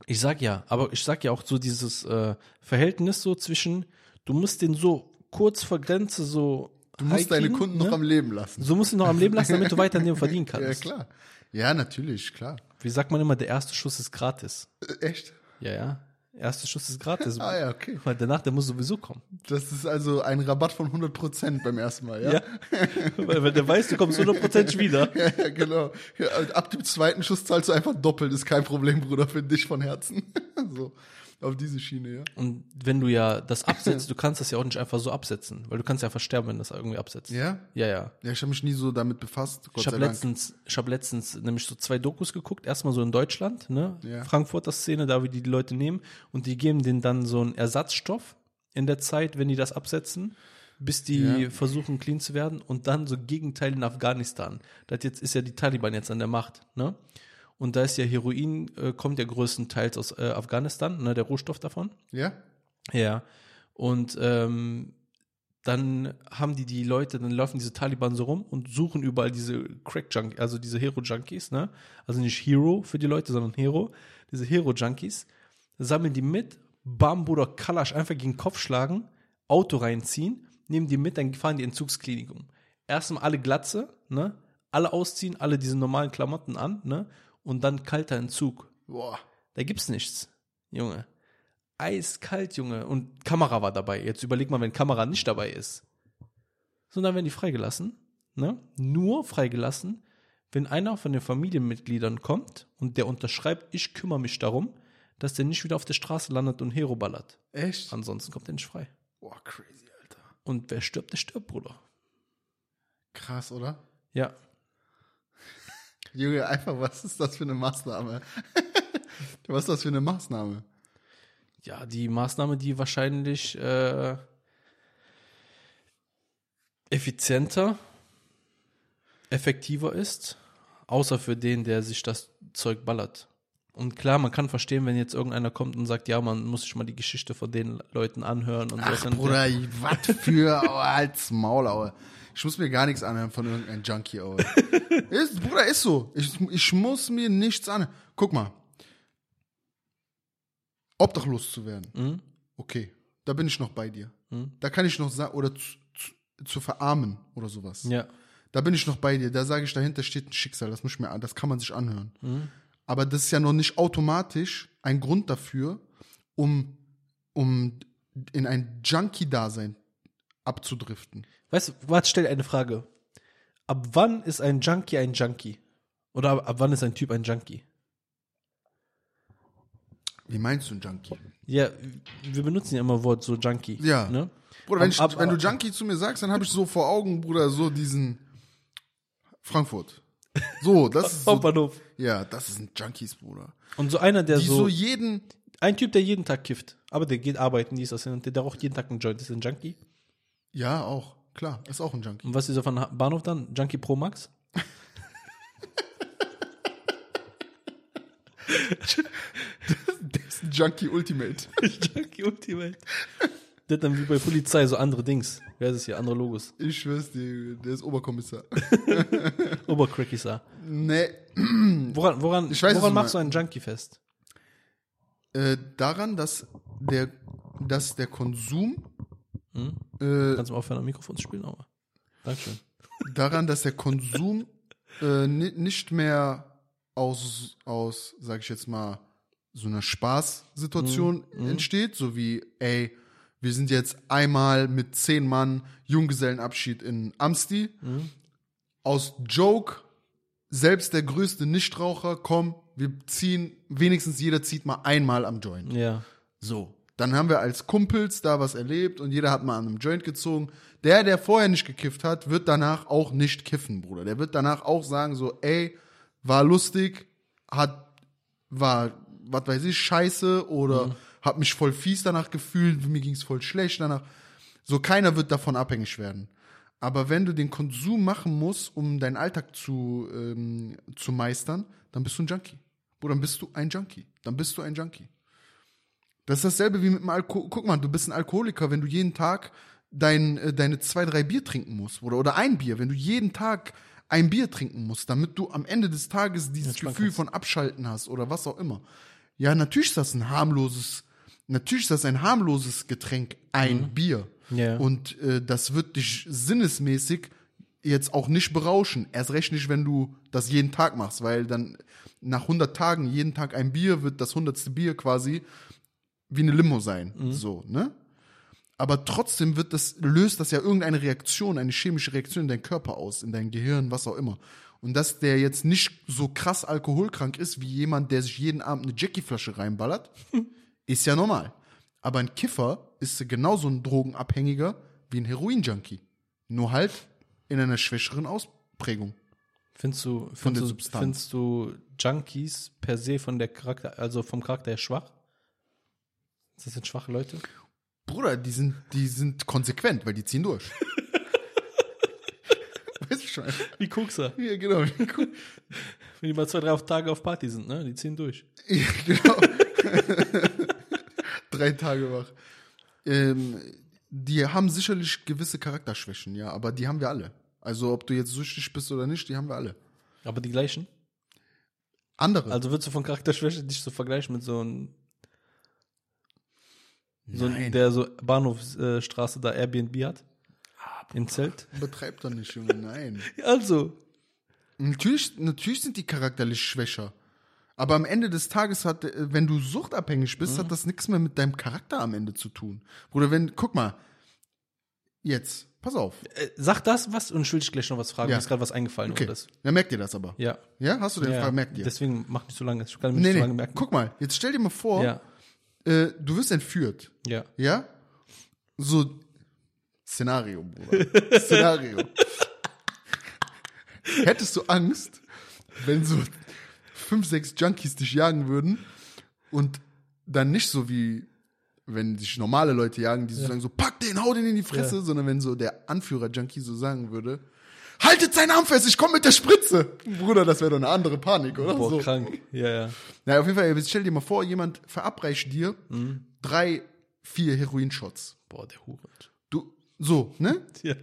Ich sag ja, aber ich sag ja auch so dieses äh, Verhältnis so zwischen, du musst den so kurz vor Grenze so. Du musst deine Kunden ne? noch am Leben lassen. So musst du ihn noch am Leben lassen, damit du weiter an dem verdienen Ja, kannst. klar. Ja, natürlich, klar. Wie sagt man immer, der erste Schuss ist gratis. Äh, Echt? Ja, ja. Erster Schuss ist gratis. Ah ja, okay. Weil danach, der muss sowieso kommen. Das ist also ein Rabatt von 100% beim ersten Mal, ja? Ja. weil, weil der weiß, du kommst 100% wieder. Ja, ja, genau. Ja, ab dem zweiten Schuss zahlst du einfach doppelt, ist kein Problem, Bruder, für dich von Herzen. so, auf diese Schiene, ja. Und wenn du ja das absetzt, du kannst das ja auch nicht einfach so absetzen, weil du kannst ja einfach sterben, wenn du das irgendwie absetzt. Ja? Ja, ja. Ja, ich habe mich nie so damit befasst, Gott Ich habe letztens, ich habe letztens nämlich so zwei Dokus geguckt. Erstmal so in Deutschland, ne? Ja. Frankfurter Szene, da wie die die Leute nehmen und die geben denen dann so einen Ersatzstoff in der Zeit, wenn die das absetzen, bis die Ja. versuchen clean zu werden und dann so Gegenteil in Afghanistan. Das jetzt ist ja die Taliban jetzt an der Macht, ne? Und da ist ja Heroin, äh, kommt ja größtenteils aus äh, Afghanistan, ne, der Rohstoff davon. Ja? Ja. Und ähm, dann haben die die Leute, dann laufen diese Taliban so rum und suchen überall diese Crack-Junkies, also diese Hero-Junkies, ne? Also nicht Hero für die Leute, sondern Hero. Diese Hero-Junkies sammeln die mit, bam, Bruder, Kalasch einfach gegen den Kopf schlagen, Auto reinziehen, nehmen die mit, dann fahren die Entzugsklinikum. Erstmal alle Glatze, ne? Alle ausziehen, alle diese normalen Klamotten an, ne? Und dann kalter Entzug. Boah. Da gibt's nichts, Junge. Eiskalt, Junge. Und Kamera war dabei. Jetzt überleg mal, wenn Kamera nicht dabei ist. So, dann werden die freigelassen. Ne? Nur freigelassen, wenn einer von den Familienmitgliedern kommt und der unterschreibt, ich kümmere mich darum, dass der nicht wieder auf der Straße landet und Hero ballert. Echt? Ansonsten kommt er nicht frei. Boah, crazy, Alter. Und wer stirbt, der stirbt, Bruder. Krass, oder? Ja. Junge, einfach, was ist das für eine Maßnahme? was ist das für eine Maßnahme? Ja, die Maßnahme, die wahrscheinlich äh, effizienter, effektiver ist, außer für den, der sich das Zeug ballert. Und klar, man kann verstehen, wenn jetzt irgendeiner kommt und sagt, ja, man muss sich mal die Geschichte von den Leuten anhören und Ach, so. Bruder, was für, als Maul, Aue. Ich muss mir gar nichts anhören von irgendeinem Junkie, Aue. ist, Bruder, ist so. Ich, ich muss mir nichts anhören. Guck mal. Obdachlos zu werden. Mhm. Okay, da bin ich noch bei dir. Da kann ich noch sagen, oder zu, zu, zu verarmen oder sowas. Ja. Da bin ich noch bei dir. Da sage ich, dahinter steht ein Schicksal. Das muss ich mir, an- das kann man sich anhören. Mhm. Aber das ist ja noch nicht automatisch ein Grund dafür, um, um in ein Junkie-Dasein abzudriften. Weißt du, warte, stell dir eine Frage. Ab wann ist ein Junkie ein Junkie? Oder ab, ab wann ist ein Typ ein Junkie? Wie meinst du ein Junkie? Ja, wir benutzen ja immer Wort so Junkie. Ja. Ne? Bruder, wenn, Ab- ich, ab- wenn du Junkie zu mir sagst, dann habe ich so vor Augen, Bruder, so diesen Frankfurt. So, das ist so, Hauptbahnhof. ja, das ist ein Junkies, Bruder. Und so einer, der Die so, so jeden, ein Typ, der jeden Tag kifft, aber der geht arbeiten, dies, das, und der, der raucht jeden Tag einen Joint, ist ein Junkie. ja, auch, klar, ist auch ein Junkie. Und was ist er von Bahnhof dann? Junkie Pro Max? Der ist ein Junkie Ultimate. Junkie Ultimate. Hat dann wie bei Polizei so andere Dings. Wer ist es hier? Andere Logos. Ich schwör's dir, der ist Oberkommissar. Obercrackisar. nee, Woran, woran, Ich weiß, woran machst du einen Junkie fest? äh, daran, dass der, dass der Konsum, Hm? äh, Kannst du mal aufhören, am Mikrofon zu spielen? Aber. Dankeschön. daran, dass der Konsum äh, ni- nicht mehr aus, aus, sag ich jetzt mal, so einer Spaßsituation entsteht, so wie, ey, wir sind jetzt einmal mit zehn Mann Junggesellenabschied in Amsti. Aus Joke, selbst der größte Nichtraucher, komm, wir ziehen, wenigstens jeder zieht mal einmal am Joint. Ja. So, Dann haben wir als Kumpels da was erlebt und jeder hat mal an einem Joint gezogen. Der, der vorher nicht gekifft hat, wird danach auch nicht kiffen, Bruder. Der wird danach auch sagen so, ey, war lustig, hat, war, was weiß ich, scheiße oder hab mich voll fies danach gefühlt, mir ging's voll schlecht danach. So, keiner wird davon abhängig werden. Aber wenn du den Konsum machen musst, um deinen Alltag zu, ähm, zu meistern, dann bist du ein Junkie. Oder dann bist du ein Junkie. Dann bist du ein Junkie. Das ist dasselbe wie mit dem Alkohol. Guck mal, du bist ein Alkoholiker, wenn du jeden Tag dein, äh, deine zwei, drei Bier trinken musst. Oder, oder ein Bier, wenn du jeden Tag ein Bier trinken musst, damit du am Ende des Tages dieses Gefühl von Abschalten hast oder was auch immer. Ja, natürlich ist das ein harmloses, natürlich ist das ein harmloses Getränk, ein Bier. Ja. Und äh, das wird dich sinnesmäßig jetzt auch nicht berauschen. Erst recht nicht, wenn du das jeden Tag machst, weil dann nach 100 Tagen jeden Tag ein Bier wird das hundertste Bier quasi wie eine Limo sein. So, ne? Aber trotzdem wird das, löst das ja irgendeine Reaktion, eine chemische Reaktion in deinem Körper aus, in dein Gehirn, was auch immer. Und dass der jetzt nicht so krass alkoholkrank ist, wie jemand, der sich jeden Abend eine Jackie-Flasche reinballert, ist ja normal. Aber ein Kiffer ist genauso ein Drogenabhängiger wie ein Heroin-Junkie. Nur halt in einer schwächeren Ausprägung. Findest du, findest, du, findest du Junkies per se von der Charakter, also vom Charakter her schwach? Das sind schwache Leute? Bruder, die sind, die sind konsequent, weil die ziehen durch. weißt du schon? Wie Kokser. Ja, genau. Wenn die mal zwei, drei Tage auf Party sind, ne? Die ziehen durch. Ja, genau. Drei Tage wach. Ähm, die haben sicherlich gewisse Charakterschwächen, ja, aber die haben wir alle. Also ob du jetzt süchtig bist oder nicht, die haben wir alle. Aber die gleichen? Andere. Also würdest du von Charakterschwäche dich so vergleichen mit so einem, so Nein. der so Bahnhofsstraße da Airbnb hat? Im Zelt? Betreibt doch nicht, Junge, nein. Also. Natürlich, natürlich sind die charakterlich schwächer. Aber am Ende des Tages hat, äh, wenn du suchtabhängig bist, Mhm. hat das nichts mehr mit deinem Charakter am Ende zu tun. Oder wenn, guck mal, jetzt, pass auf. Äh, sag das was und ich will dich gleich noch was fragen. Ja. Mir ist gerade was eingefallen Okay, das. dann merkt ihr das aber. Ja. Ja, hast du den ja. Frage, merkt ihr? Deswegen mach nicht so lange. Ich kann mich nee, nicht so lange merken. guck mal, jetzt stell dir mal vor, Ja. äh, du wirst entführt, Ja. ja? So, Szenario, Bruder. Szenario. Hättest du Angst, wenn so fünf, sechs Junkies dich jagen würden und dann nicht so wie wenn sich normale Leute jagen, die so sagen so, pack den, hau den in die Fresse, Ja. sondern wenn so der Anführer-Junkie so sagen würde, haltet seinen Arm fest, ich komm mit der Spritze. Bruder, das wäre doch eine andere Panik, oder? Boah, so. krank. Ja, ja. Na, auf jeden Fall, stell dir mal vor, jemand verabreicht dir Mhm. drei, vier Heroinshots. Boah, der Hure. Du, so, ne? Ja.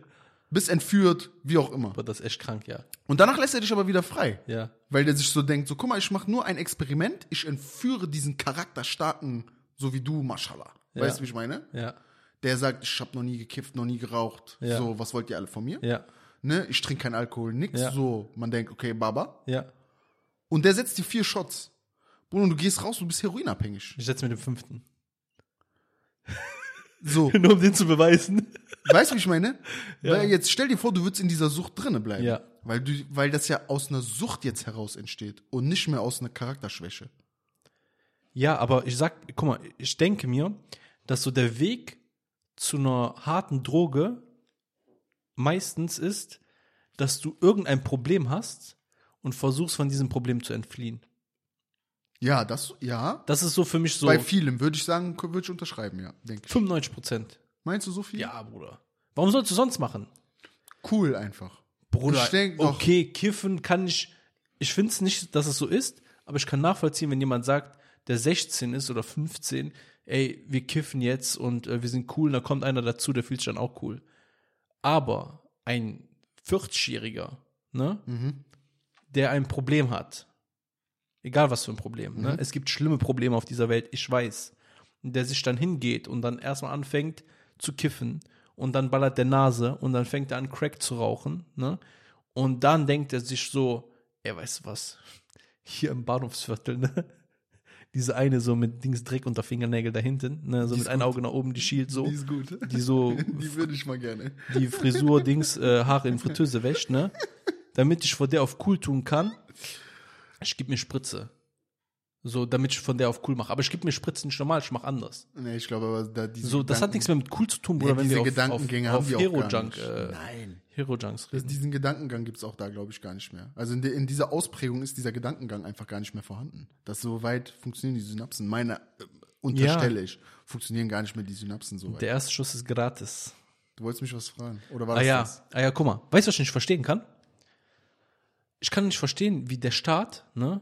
Bist entführt, wie auch immer. Boah, das ist echt krank, ja. Und danach lässt er dich aber wieder frei. Ja. Weil der sich so denkt, so, guck mal, ich mache nur ein Experiment, ich entführe diesen charakterstarken, so wie du, Mashallah. Ja. Weißt du, wie ich meine? Ja. Der sagt, ich habe noch nie gekifft, noch nie geraucht. Ja. So, was wollt ihr alle von mir? Ja. Ne? Ich trinke keinen Alkohol, nix. Ja. So, man denkt, okay, Baba. Ja. Und der setzt dir vier Shots. Bruder, du gehst raus, du bist heroinabhängig. Ich setze mit dem fünften. So. Nur um den zu beweisen. Weißt du, wie ich meine? Ja. Weil jetzt stell dir vor, du würdest in dieser Sucht drinne bleiben. Ja. Weil, du, weil das ja aus einer Sucht jetzt heraus entsteht und nicht mehr aus einer Charakterschwäche. Ja, aber ich sag, guck mal, ich denke mir, dass so der Weg zu einer harten Droge meistens ist, dass du irgendein Problem hast und versuchst von diesem Problem zu entfliehen. Ja, das, ja. Das ist so für mich so Bei vielem würde ich sagen, würde ich unterschreiben, ja, denke ich. 95 Prozent. Meinst du so viel? Ja, Bruder. Warum sollst du sonst machen? Cool einfach. Bruder, Ich denk doch- okay, kiffen kann ich, ich finde es nicht, dass es so ist, aber ich kann nachvollziehen, wenn jemand sagt, der 16 ist oder 15, ey, wir kiffen jetzt und äh, wir sind cool, und da kommt einer dazu, der fühlt sich dann auch cool. Aber ein 40-Jähriger, ne, Mhm. der ein Problem hat, egal was für ein Problem, Mhm. ne, es gibt schlimme Probleme auf dieser Welt, ich weiß, der sich dann hingeht und dann erstmal anfängt zu kiffen und dann ballert der Nase und dann fängt er an Crack zu rauchen, ne, und dann denkt er sich so, ey, weißt du was, hier im Bahnhofsviertel, ne, diese eine so mit Dings Dreck unter Fingernägel da hinten, ne, so Die mit einem. Auge nach oben, die schielt so, Die ist gut. die so Die würde ich mal gerne. die Frisur, Dings, äh, Haare in Fritteuse wäscht, ne? Damit ich vor der auf cool tun kann, ich gebe mir Spritze. So, damit ich von der auf cool mache. Aber ich gebe mir Spritzen nicht normal, ich mache anders. Nee, ich glaube aber, da diese So, das hat nichts mehr mit cool zu tun, Bruder, Ja, wenn wir auf, Gedankengänge auf, haben auf auch Hero Junk, äh, Nein. Hero Junks Das, reden. diesen Gedankengang gibt es auch da, glaube ich, gar nicht mehr. Also in, de, in dieser Ausprägung ist dieser Gedankengang einfach gar nicht mehr vorhanden. Das so weit funktionieren die Synapsen. Meine äh, unterstelle ich, funktionieren gar nicht mehr die Synapsen so weit. Der erste Schuss ist gratis. du wolltest mich was fragen. Oder war Ah das ja, das? ah ja, guck mal. Weißt du, was ich nicht verstehen kann? Ich kann nicht verstehen, wie der Staat, ne,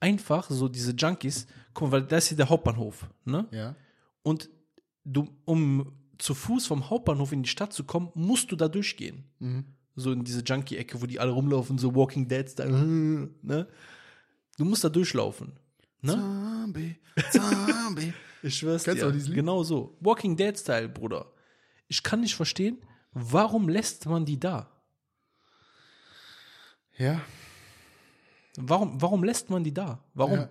einfach so diese Junkies, guck mal, weil das ist hier der Hauptbahnhof, ne? Ja. Und du, um zu Fuß vom Hauptbahnhof in die Stadt zu kommen, musst du da durchgehen. Mhm. So in diese Junkie-Ecke, wo die alle rumlaufen, so Walking Dead Style, ne? Du musst da durchlaufen. Ne? Zombie, Zombie. Ich schwör's Kennst dir. Lied? Genau so. Walking Dead Style, Bruder. Ich kann nicht verstehen, warum lässt man die da? Ja. Warum, warum lässt man die da? Warum? Ja.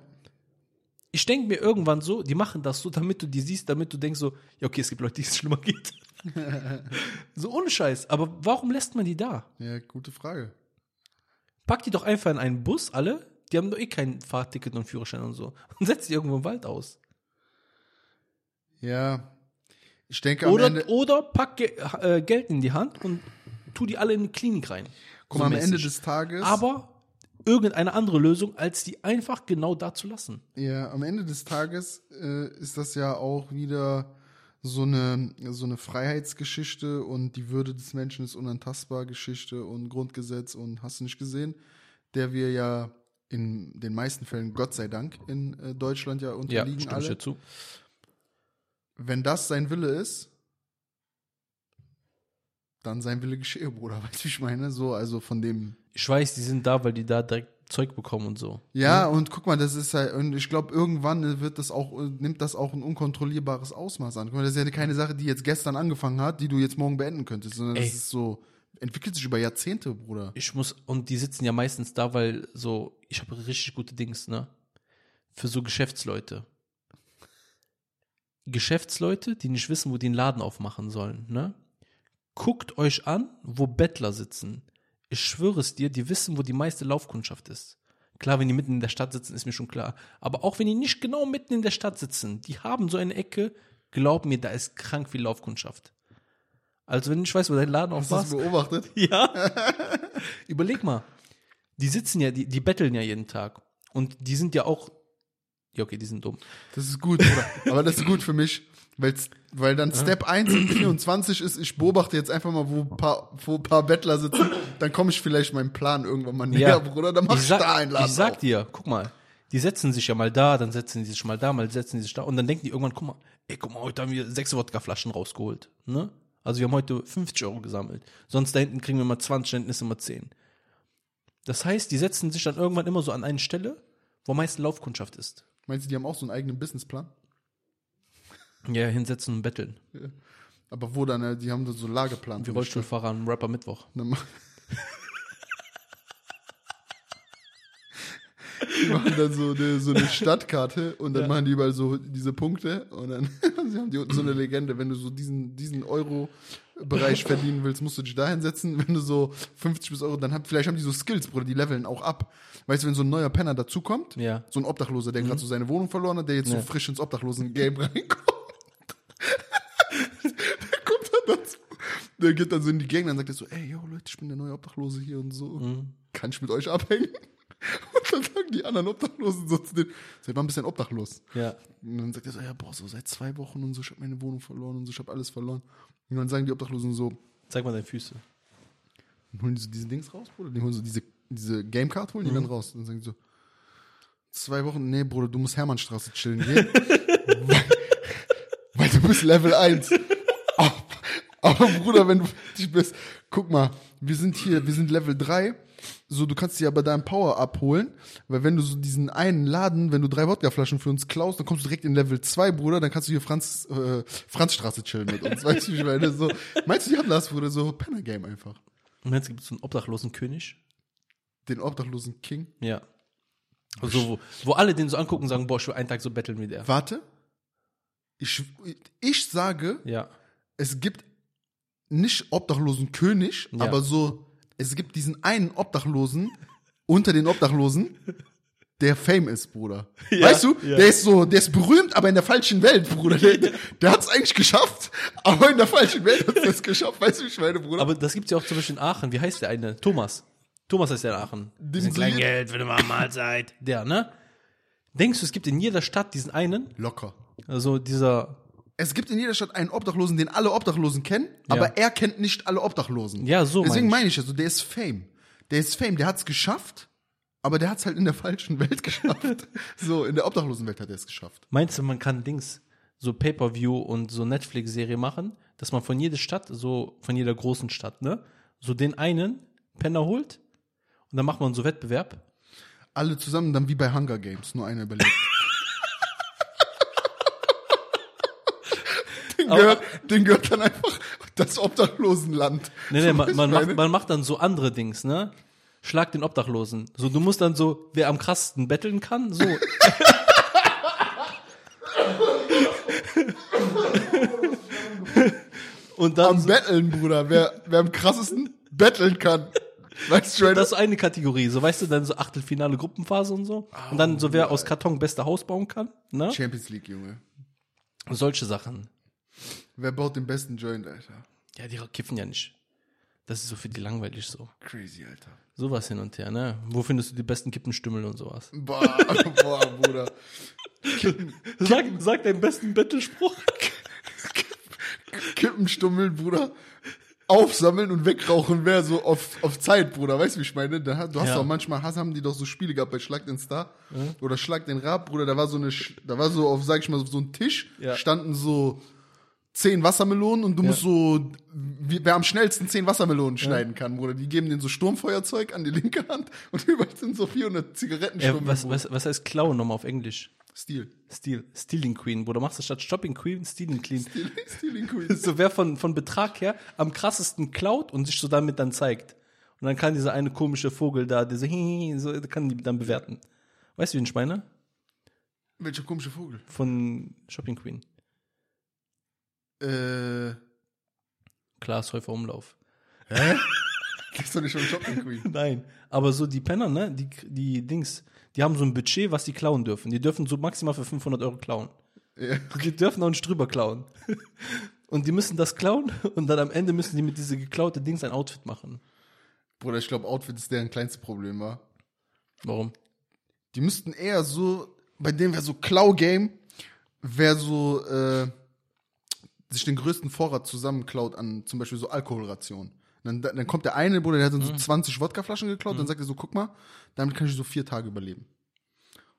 Ich denke mir irgendwann so, die machen das so, damit du die siehst, damit du denkst so, ja, okay, es gibt Leute, die es schlimmer geht. so ohne Scheiß. Aber warum lässt man die da? Ja, gute Frage. Pack die doch einfach in einen Bus, alle. Die haben doch eh kein Fahrticket und Führerschein und so. Und setz die irgendwo im Wald aus. Ja. Ich denke am Oder, Ende, oder pack äh, Geld in die Hand und tu die alle in die Klinik rein. Guck So mal, am mäßig. Ende des Tages. Aber irgendeine andere Lösung, als die einfach genau da zu lassen. Ja, am Ende des Tages äh, ist das ja auch wieder so eine, so eine Freiheitsgeschichte und die Würde des Menschen ist unantastbar Geschichte und Grundgesetz und hast du nicht gesehen, der wir ja in den meisten Fällen, Gott sei Dank, in äh, Deutschland ja Ja, unterliegen ich alle. dir zu. Wenn das sein Wille ist, dann sein Wille geschehe, Bruder. Weißt du, wie ich meine? So, also von dem Ich weiß, die sind da, weil die da direkt Zeug bekommen und so. Ja, und guck mal, das ist halt, und ich glaube, irgendwann wird das auch, nimmt das auch ein unkontrollierbares Ausmaß an. Guck mal, das ist ja keine Sache, die jetzt gestern angefangen hat, die du jetzt morgen beenden könntest, sondern Ey. das ist so, entwickelt sich über Jahrzehnte, Bruder. Ich muss, und die sitzen ja meistens da, weil so, ich habe richtig gute Dings, ne? Für so Geschäftsleute. Geschäftsleute, die nicht wissen, wo die einen Laden aufmachen sollen, ne? Guckt euch an, wo Bettler sitzen. Ich schwöre es dir, die wissen, wo die meiste Laufkundschaft ist. Klar, wenn die mitten in der Stadt sitzen, ist mir schon klar. Aber auch wenn die nicht genau mitten in der Stadt sitzen, die haben so eine Ecke, glaub mir, da ist krank viel Laufkundschaft. Also wenn du nicht weißt, wo dein Laden Hast du beobachtet? ja. Überleg mal. Die sitzen ja, die, die betteln ja jeden Tag. Und die sind ja auch. Ja, okay, die sind dumm. Das ist gut, Bruder. Aber das ist gut für mich, weil's, weil dann Step 1 in 24 ist, ich beobachte jetzt einfach mal, wo ein paar, wo paar Bettler sitzen, dann komme ich vielleicht meinem Plan irgendwann mal näher, Bruder, dann mach ich, sag, da einen Laden ich sag auf. dir, guck mal, die setzen sich ja mal da, dann setzen die sich mal da, mal setzen die sich da und dann denken die irgendwann, guck mal, ey, guck mal, heute haben wir sechs Wodkaflaschen rausgeholt, ne? Also wir haben heute 50 Euro gesammelt. Sonst da hinten kriegen wir mal 20, da hinten ist immer 10. Das heißt, die setzen sich dann irgendwann immer so an eine Stelle, wo am meisten Laufkundschaft ist. Meinst du, die haben auch so einen eigenen Businessplan? Ja, hinsetzen und betteln. Aber wo dann, die haben so einen Lageplan. Wie Rollstuhlfahrer am Rapper Mittwoch. Die machen dann so eine, so eine Stadtkarte und dann Ja. machen die überall so diese Punkte und dann sie haben die unten so eine Legende. Wenn du so diesen, diesen Euro-Bereich verdienen willst, musst du dich da hinsetzen. Wenn du so 50 bis Euro, dann haben, vielleicht haben die so Skills, Bruder, die leveln auch ab. Weißt du, wenn so ein neuer Penner dazukommt, Ja. so ein Obdachloser, der gerade so seine Wohnung verloren hat, der jetzt Ja. so frisch ins Obdachlosen-Game reinkommt. der kommt dann dazu. Der geht dann so in die Gegend und sagt er so, ey, yo, Leute, ich bin der neue Obdachlose hier und so. Mhm. Kann ich mit euch abhängen? Und dann sagen die anderen Obdachlosen so zu dem, seid mal ein bisschen obdachlos. Ja. Und dann sagt er so, ja, boah, so seit zwei Wochen und so, ich habe meine Wohnung verloren und so, ich habe alles verloren. Und dann sagen die Obdachlosen so, Zeig mal deine Füße. dann holen die so diese Dings raus, Bruder. Die holen so diese, diese Gamecard, holen die dann raus. Und dann sagen die so, zwei Wochen, nee, Bruder, du musst Hermannstraße chillen gehen. weil, weil du bist Level 1. aber, aber Bruder, wenn du fertig bist, guck mal, wir sind hier, wir sind Level 3. So, du kannst dir aber deinen Power abholen, weil wenn du so diesen einen Laden, wenn du drei Wodkaflaschen für uns klaust, dann kommst du direkt in Level 2, Bruder, dann kannst du hier Franz, äh, Franzstraße chillen mit uns. Weißt du, ich meine? So, meinst du, die haben das, Bruder, so Penner Game einfach. Und jetzt gibt es so einen obdachlosen König. Den obdachlosen King. Ja. Also, wo, wo alle den so angucken und sagen, boah, ich will einen Tag so betteln wie der. Warte. Ich, ich sage, Ja. es gibt nicht obdachlosen König, Ja. aber so, es gibt diesen einen Obdachlosen unter den Obdachlosen, der Fame ist, Bruder. Ja, weißt du? ja. Der ist so, der ist berühmt, aber in der falschen Welt, Bruder. Der, der, hat es eigentlich geschafft, aber in der falschen Welt hat er es geschafft. Weißt du, wie ich meine, Bruder? Aber das gibt's ja auch zum Beispiel in Aachen. Wie heißt der eine? Thomas. Thomas heißt der in Aachen. Diesen je- Kleingeld für eine Mahlzeit. Der, ne? Denkst du, es gibt in jeder Stadt diesen einen? Locker. Also dieser, Es gibt in jeder Stadt einen Obdachlosen, den alle Obdachlosen kennen, aber er kennt nicht alle Obdachlosen. Ja, so Deswegen meine ich also, der ist Fame. Der ist Fame, der hat's geschafft, aber der hat's halt in der falschen Welt geschafft. so, in der Obdachlosenwelt hat er es geschafft. meinst du, man kann Dings, so Pay-Per-View und so Netflix-Serie machen, dass man von jeder Stadt, so von jeder großen Stadt, ne, so den einen Penner holt und dann macht man so Wettbewerb. Alle zusammen dann wie bei Hunger Games, nur einer überlebt. Den, gehört, den gehört dann einfach das Obdachlosenland. Nee, nee, So, man, man, macht, man macht dann so andere Dings, ne? Schlag den Obdachlosen. So, du musst dann so, wer am krassesten betteln kann, so. Und dann, Am Betteln, Bruder. Wer, wer am krassesten betteln kann. Weißt du, das ist so eine Kategorie, so weißt du, dann so Achtelfinale Gruppenphase und so. Und dann so, wer aus Karton beste Haus bauen kann, ne? Champions League, Junge. Solche Sachen. Wer baut den besten Joint, Alter? Ja, die kiffen ja nicht. Das ist so für die langweilig so. Crazy, Alter. Sowas hin und her, ne? Wo findest du die besten Kippenstümmel und sowas? Boah, boah, Bruder. Sag, sag deinen besten Bettelspruch. Kippenstummeln, Bruder. Aufsammeln und wegrauchen wäre so auf, auf Zeit, Bruder. Weißt du, wie ich meine? Da, du hast Ja. auch manchmal, hast, haben die doch so Spiele gehabt bei Schlag den Star oder Schlag den Rab, Bruder. Da war so eine, da war so auf, sag ich mal, so ein Tisch, Ja. standen so zehn Wassermelonen und du musst so, wer am schnellsten zehn Wassermelonen schneiden kann, Bruder. Die geben den so Sturmfeuerzeug an die linke Hand und überall sind so 400 Äh, Zigarettenstummel. was, was, was heißt Klauen nochmal auf Englisch? Stil. Steal, Stealing Queen, Bruder. Machst du statt Shopping Queen, Stealing Queen. Stil, Stealing Queen. So wer von, von Betrag her am krassesten klaut und sich so damit dann zeigt. Und dann kann dieser eine komische Vogel da, dieser Hihi, so, kann die dann bewerten. Weißt du, wie ich meine? Welcher komische Vogel? Von Shopping Queen. Äh, Klaas Häufer Umlauf. gibt's doch nicht schon Shopping Queen. Nein. Aber so die Penner, ne? Die, die Dings, die haben so ein Budget, was die klauen dürfen. Die dürfen so maximal für 500 Euro klauen. Ja. Die dürfen auch nicht drüber klauen. Und die müssen das klauen und dann am Ende müssen die mit diese geklaute Dings ein Outfit machen. Bruder, ich glaube, Outfit ist deren kleinste Problem, war. Warum? Die müssten eher so, bei dem wäre so Klau-Game, wäre so, äh, sich den größten Vorrat zusammenklaut an zum Beispiel so Alkoholrationen. Dann, dann kommt der eine, Bruder, der hat dann so 20 Wodkaflaschen geklaut, dann sagt er so, guck mal, damit kann ich so vier Tage überleben.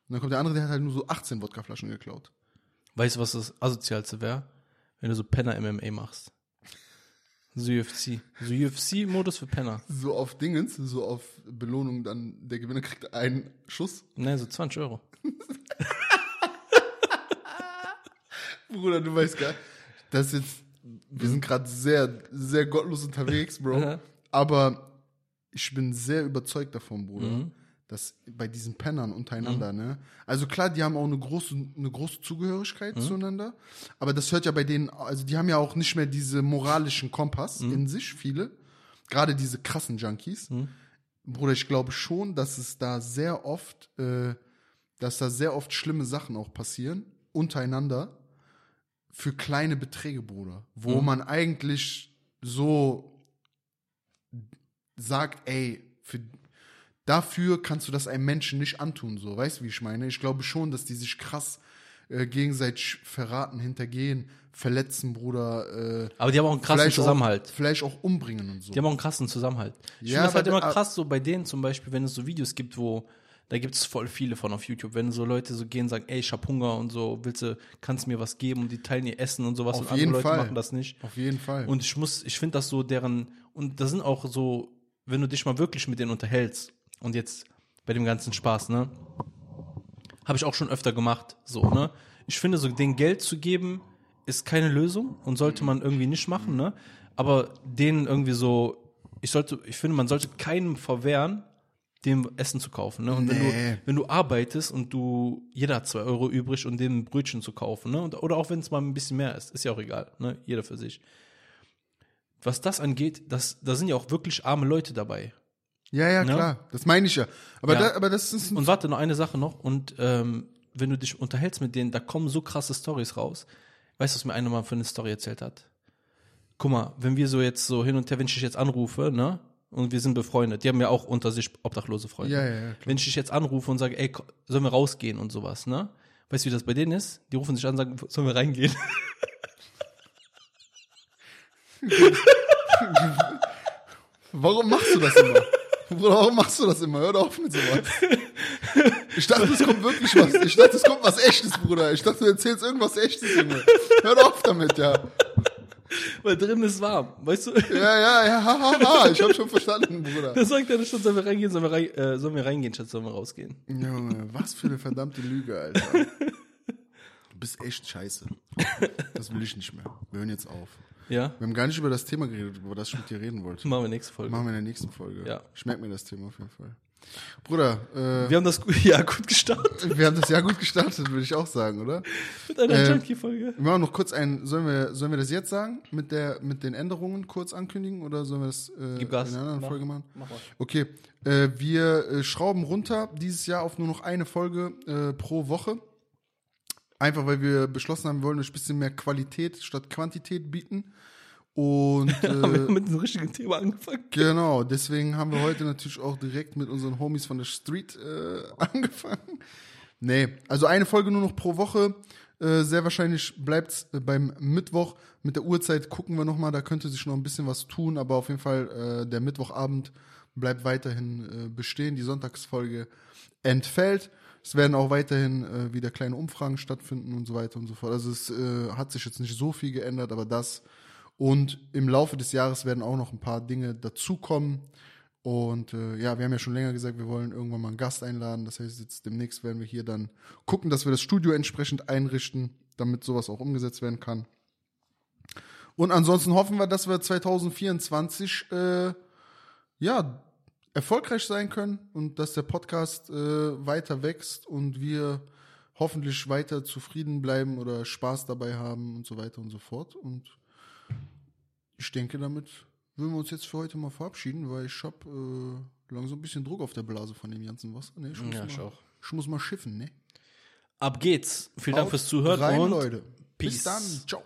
Und dann kommt der andere, der hat halt nur so 18 Wodkaflaschen geklaut. Weißt du, was das asozialste wäre? Wenn du so Penner-MMA machst. So UFC. So UFC-Modus für Penner. So auf Dingens, so auf Belohnung, dann der Gewinner kriegt einen Schuss. Ne, so 20 Euro. Bruder, du weißt gar, das ist jetzt, wir sind gerade sehr, sehr gottlos unterwegs, Bro. Aber ich bin sehr überzeugt davon, Bruder, Mhm. dass bei diesen Pennern untereinander, ne? Also klar, die haben auch eine große, eine große Zugehörigkeit Mhm. zueinander. Aber das hört ja bei denen, also die haben ja auch nicht mehr diese moralischen Kompass Mhm. in sich, viele. Gerade diese krassen Junkies. Bruder, ich glaube schon, dass es da sehr oft, äh, dass da sehr oft schlimme Sachen auch passieren, untereinander, für kleine Beträge, Bruder. Wo man eigentlich so sagt, ey, für, dafür kannst du das einem Menschen nicht antun, so, weißt du, wie ich meine? Ich glaube schon, dass die sich krass äh, gegenseitig verraten, hintergehen, verletzen, Bruder. Äh, Aber die haben auch einen krassen Zusammenhalt. Auch, vielleicht auch umbringen und so. Die haben auch einen krassen Zusammenhalt. Ich Ja, finde das halt immer krass, so bei denen zum Beispiel, wenn es so Videos gibt, wo, da gibt es voll viele von auf YouTube, wenn so Leute so gehen und sagen, ey, ich hab Hunger und so, willst du, kannst du mir was geben und die teilen ihr Essen und sowas Auf und andere jeden Leute Fall. machen das nicht. Auf jeden Fall. Und ich muss, ich finde das so deren, und da sind auch so, wenn du dich mal wirklich mit denen unterhältst und jetzt bei dem ganzen Spaß, ne, habe ich auch schon öfter gemacht, so, ne. Ich finde, so denen Geld zu geben, ist keine Lösung und sollte man irgendwie nicht machen, ne. Aber denen irgendwie so, ich sollte, ich finde, man sollte keinem verwehren, dem Essen zu kaufen, ne. Und wenn Nee. du, wenn du arbeitest und du, jeder hat zwei Euro übrig und dem Brötchen zu kaufen, ne. Und, oder auch wenn es mal ein bisschen mehr ist, ist ja auch egal, ne. Jeder für sich was das angeht, das, da sind ja auch wirklich arme Leute dabei. Ja, ja, Ne? klar. Das meine ich ja. Aber, Ja. Da, aber das ist Und warte, noch eine Sache noch. Und ähm, wenn du dich unterhältst mit denen, da kommen so krasse Stories raus. Weißt du, was mir einer mal für eine Story erzählt hat? Guck mal, wenn wir so jetzt so hin und her, wenn ich dich jetzt anrufe, ne? Und wir sind befreundet, die haben ja auch unter sich obdachlose Freunde. Ja, ja, ja, klar. Wenn ich dich jetzt anrufe und sage, ey, sollen wir rausgehen und sowas, ne? Weißt du, wie das bei denen ist? Die rufen sich an und sagen, sollen wir reingehen? Warum machst du das immer? Bruder, warum machst du das immer? Hör doch auf mit sowas. Ich dachte, es kommt wirklich was. Ich dachte, es kommt was Echtes, Bruder. Ich dachte, du erzählst irgendwas Echtes, Junge. Hör doch auf damit, ja. Weil drin ist warm, weißt du? Ja, ja, ja, ha, ha, ha. Ich hab schon verstanden, Bruder. Da sagt er schon, sollen wir reingehen, sollen wir, rein, äh, sollen wir reingehen, statt sollen wir rausgehen. Junge, was für eine verdammte Lüge, Alter. Du bist echt scheiße. Das will ich nicht mehr. Wir hören jetzt auf. Ja? Wir haben gar nicht über das Thema geredet, über das ich mit dir reden wollte. Machen wir nächste Folge. Machen wir in der nächsten Folge. Ja. Ich merke mir das Thema auf jeden Fall. Bruder, äh, Wir haben das gut, ja, gut gestartet wir haben das Jahr gut gestartet, würde ich auch sagen, oder? mit einer Ähm, Junkie-Folge. Wir machen noch kurz ein, sollen wir, sollen wir das jetzt sagen, mit der, mit den Änderungen kurz ankündigen, oder sollen wir das äh, Gib Gas. in einer anderen Mach. Folge machen? Mach mal. Okay, äh, wir äh, schrauben runter dieses Jahr auf nur noch eine Folge äh, pro Woche. Einfach weil wir beschlossen haben, wir wollen euch ein bisschen mehr Qualität statt Quantität bieten. Und Haben wir äh, mit dem richtigen Thema angefangen? genau, deswegen haben wir heute natürlich auch direkt mit unseren Homies von der Street äh, angefangen. Nee, also eine Folge nur noch pro Woche. Äh, sehr wahrscheinlich bleibt's äh, beim Mittwoch. Mit der Uhrzeit gucken wir nochmal, da könnte sich noch ein bisschen was tun, aber auf jeden Fall äh, der Mittwochabend bleibt weiterhin äh, bestehen. Die Sonntagsfolge entfällt. Es werden auch weiterhin äh, wieder kleine Umfragen stattfinden und so weiter und so fort. Also es äh, hat sich jetzt nicht so viel geändert, aber das. Und im Laufe des Jahres werden auch noch ein paar Dinge dazukommen. Und äh, ja, wir haben ja schon länger gesagt, wir wollen irgendwann mal einen Gast einladen. Das heißt, jetzt demnächst werden wir hier dann gucken, dass wir das Studio entsprechend einrichten, damit sowas auch umgesetzt werden kann. Und ansonsten hoffen wir, dass wir 2024 äh, ja erfolgreich sein können und dass der Podcast äh, weiter wächst und wir hoffentlich weiter zufrieden bleiben oder Spaß dabei haben und so weiter und so fort. Und ich denke, damit würden wir uns jetzt für heute mal verabschieden, weil ich habe äh, langsam ein bisschen Druck auf der Blase von dem ganzen Wasser. Ne, ich, muss Ja, mal, ich auch. ich muss mal schiffen, ne? Ab geht's. Vielen Dank Haut fürs Zuhören rein, und Leute. Peace. Bis dann. Ciao.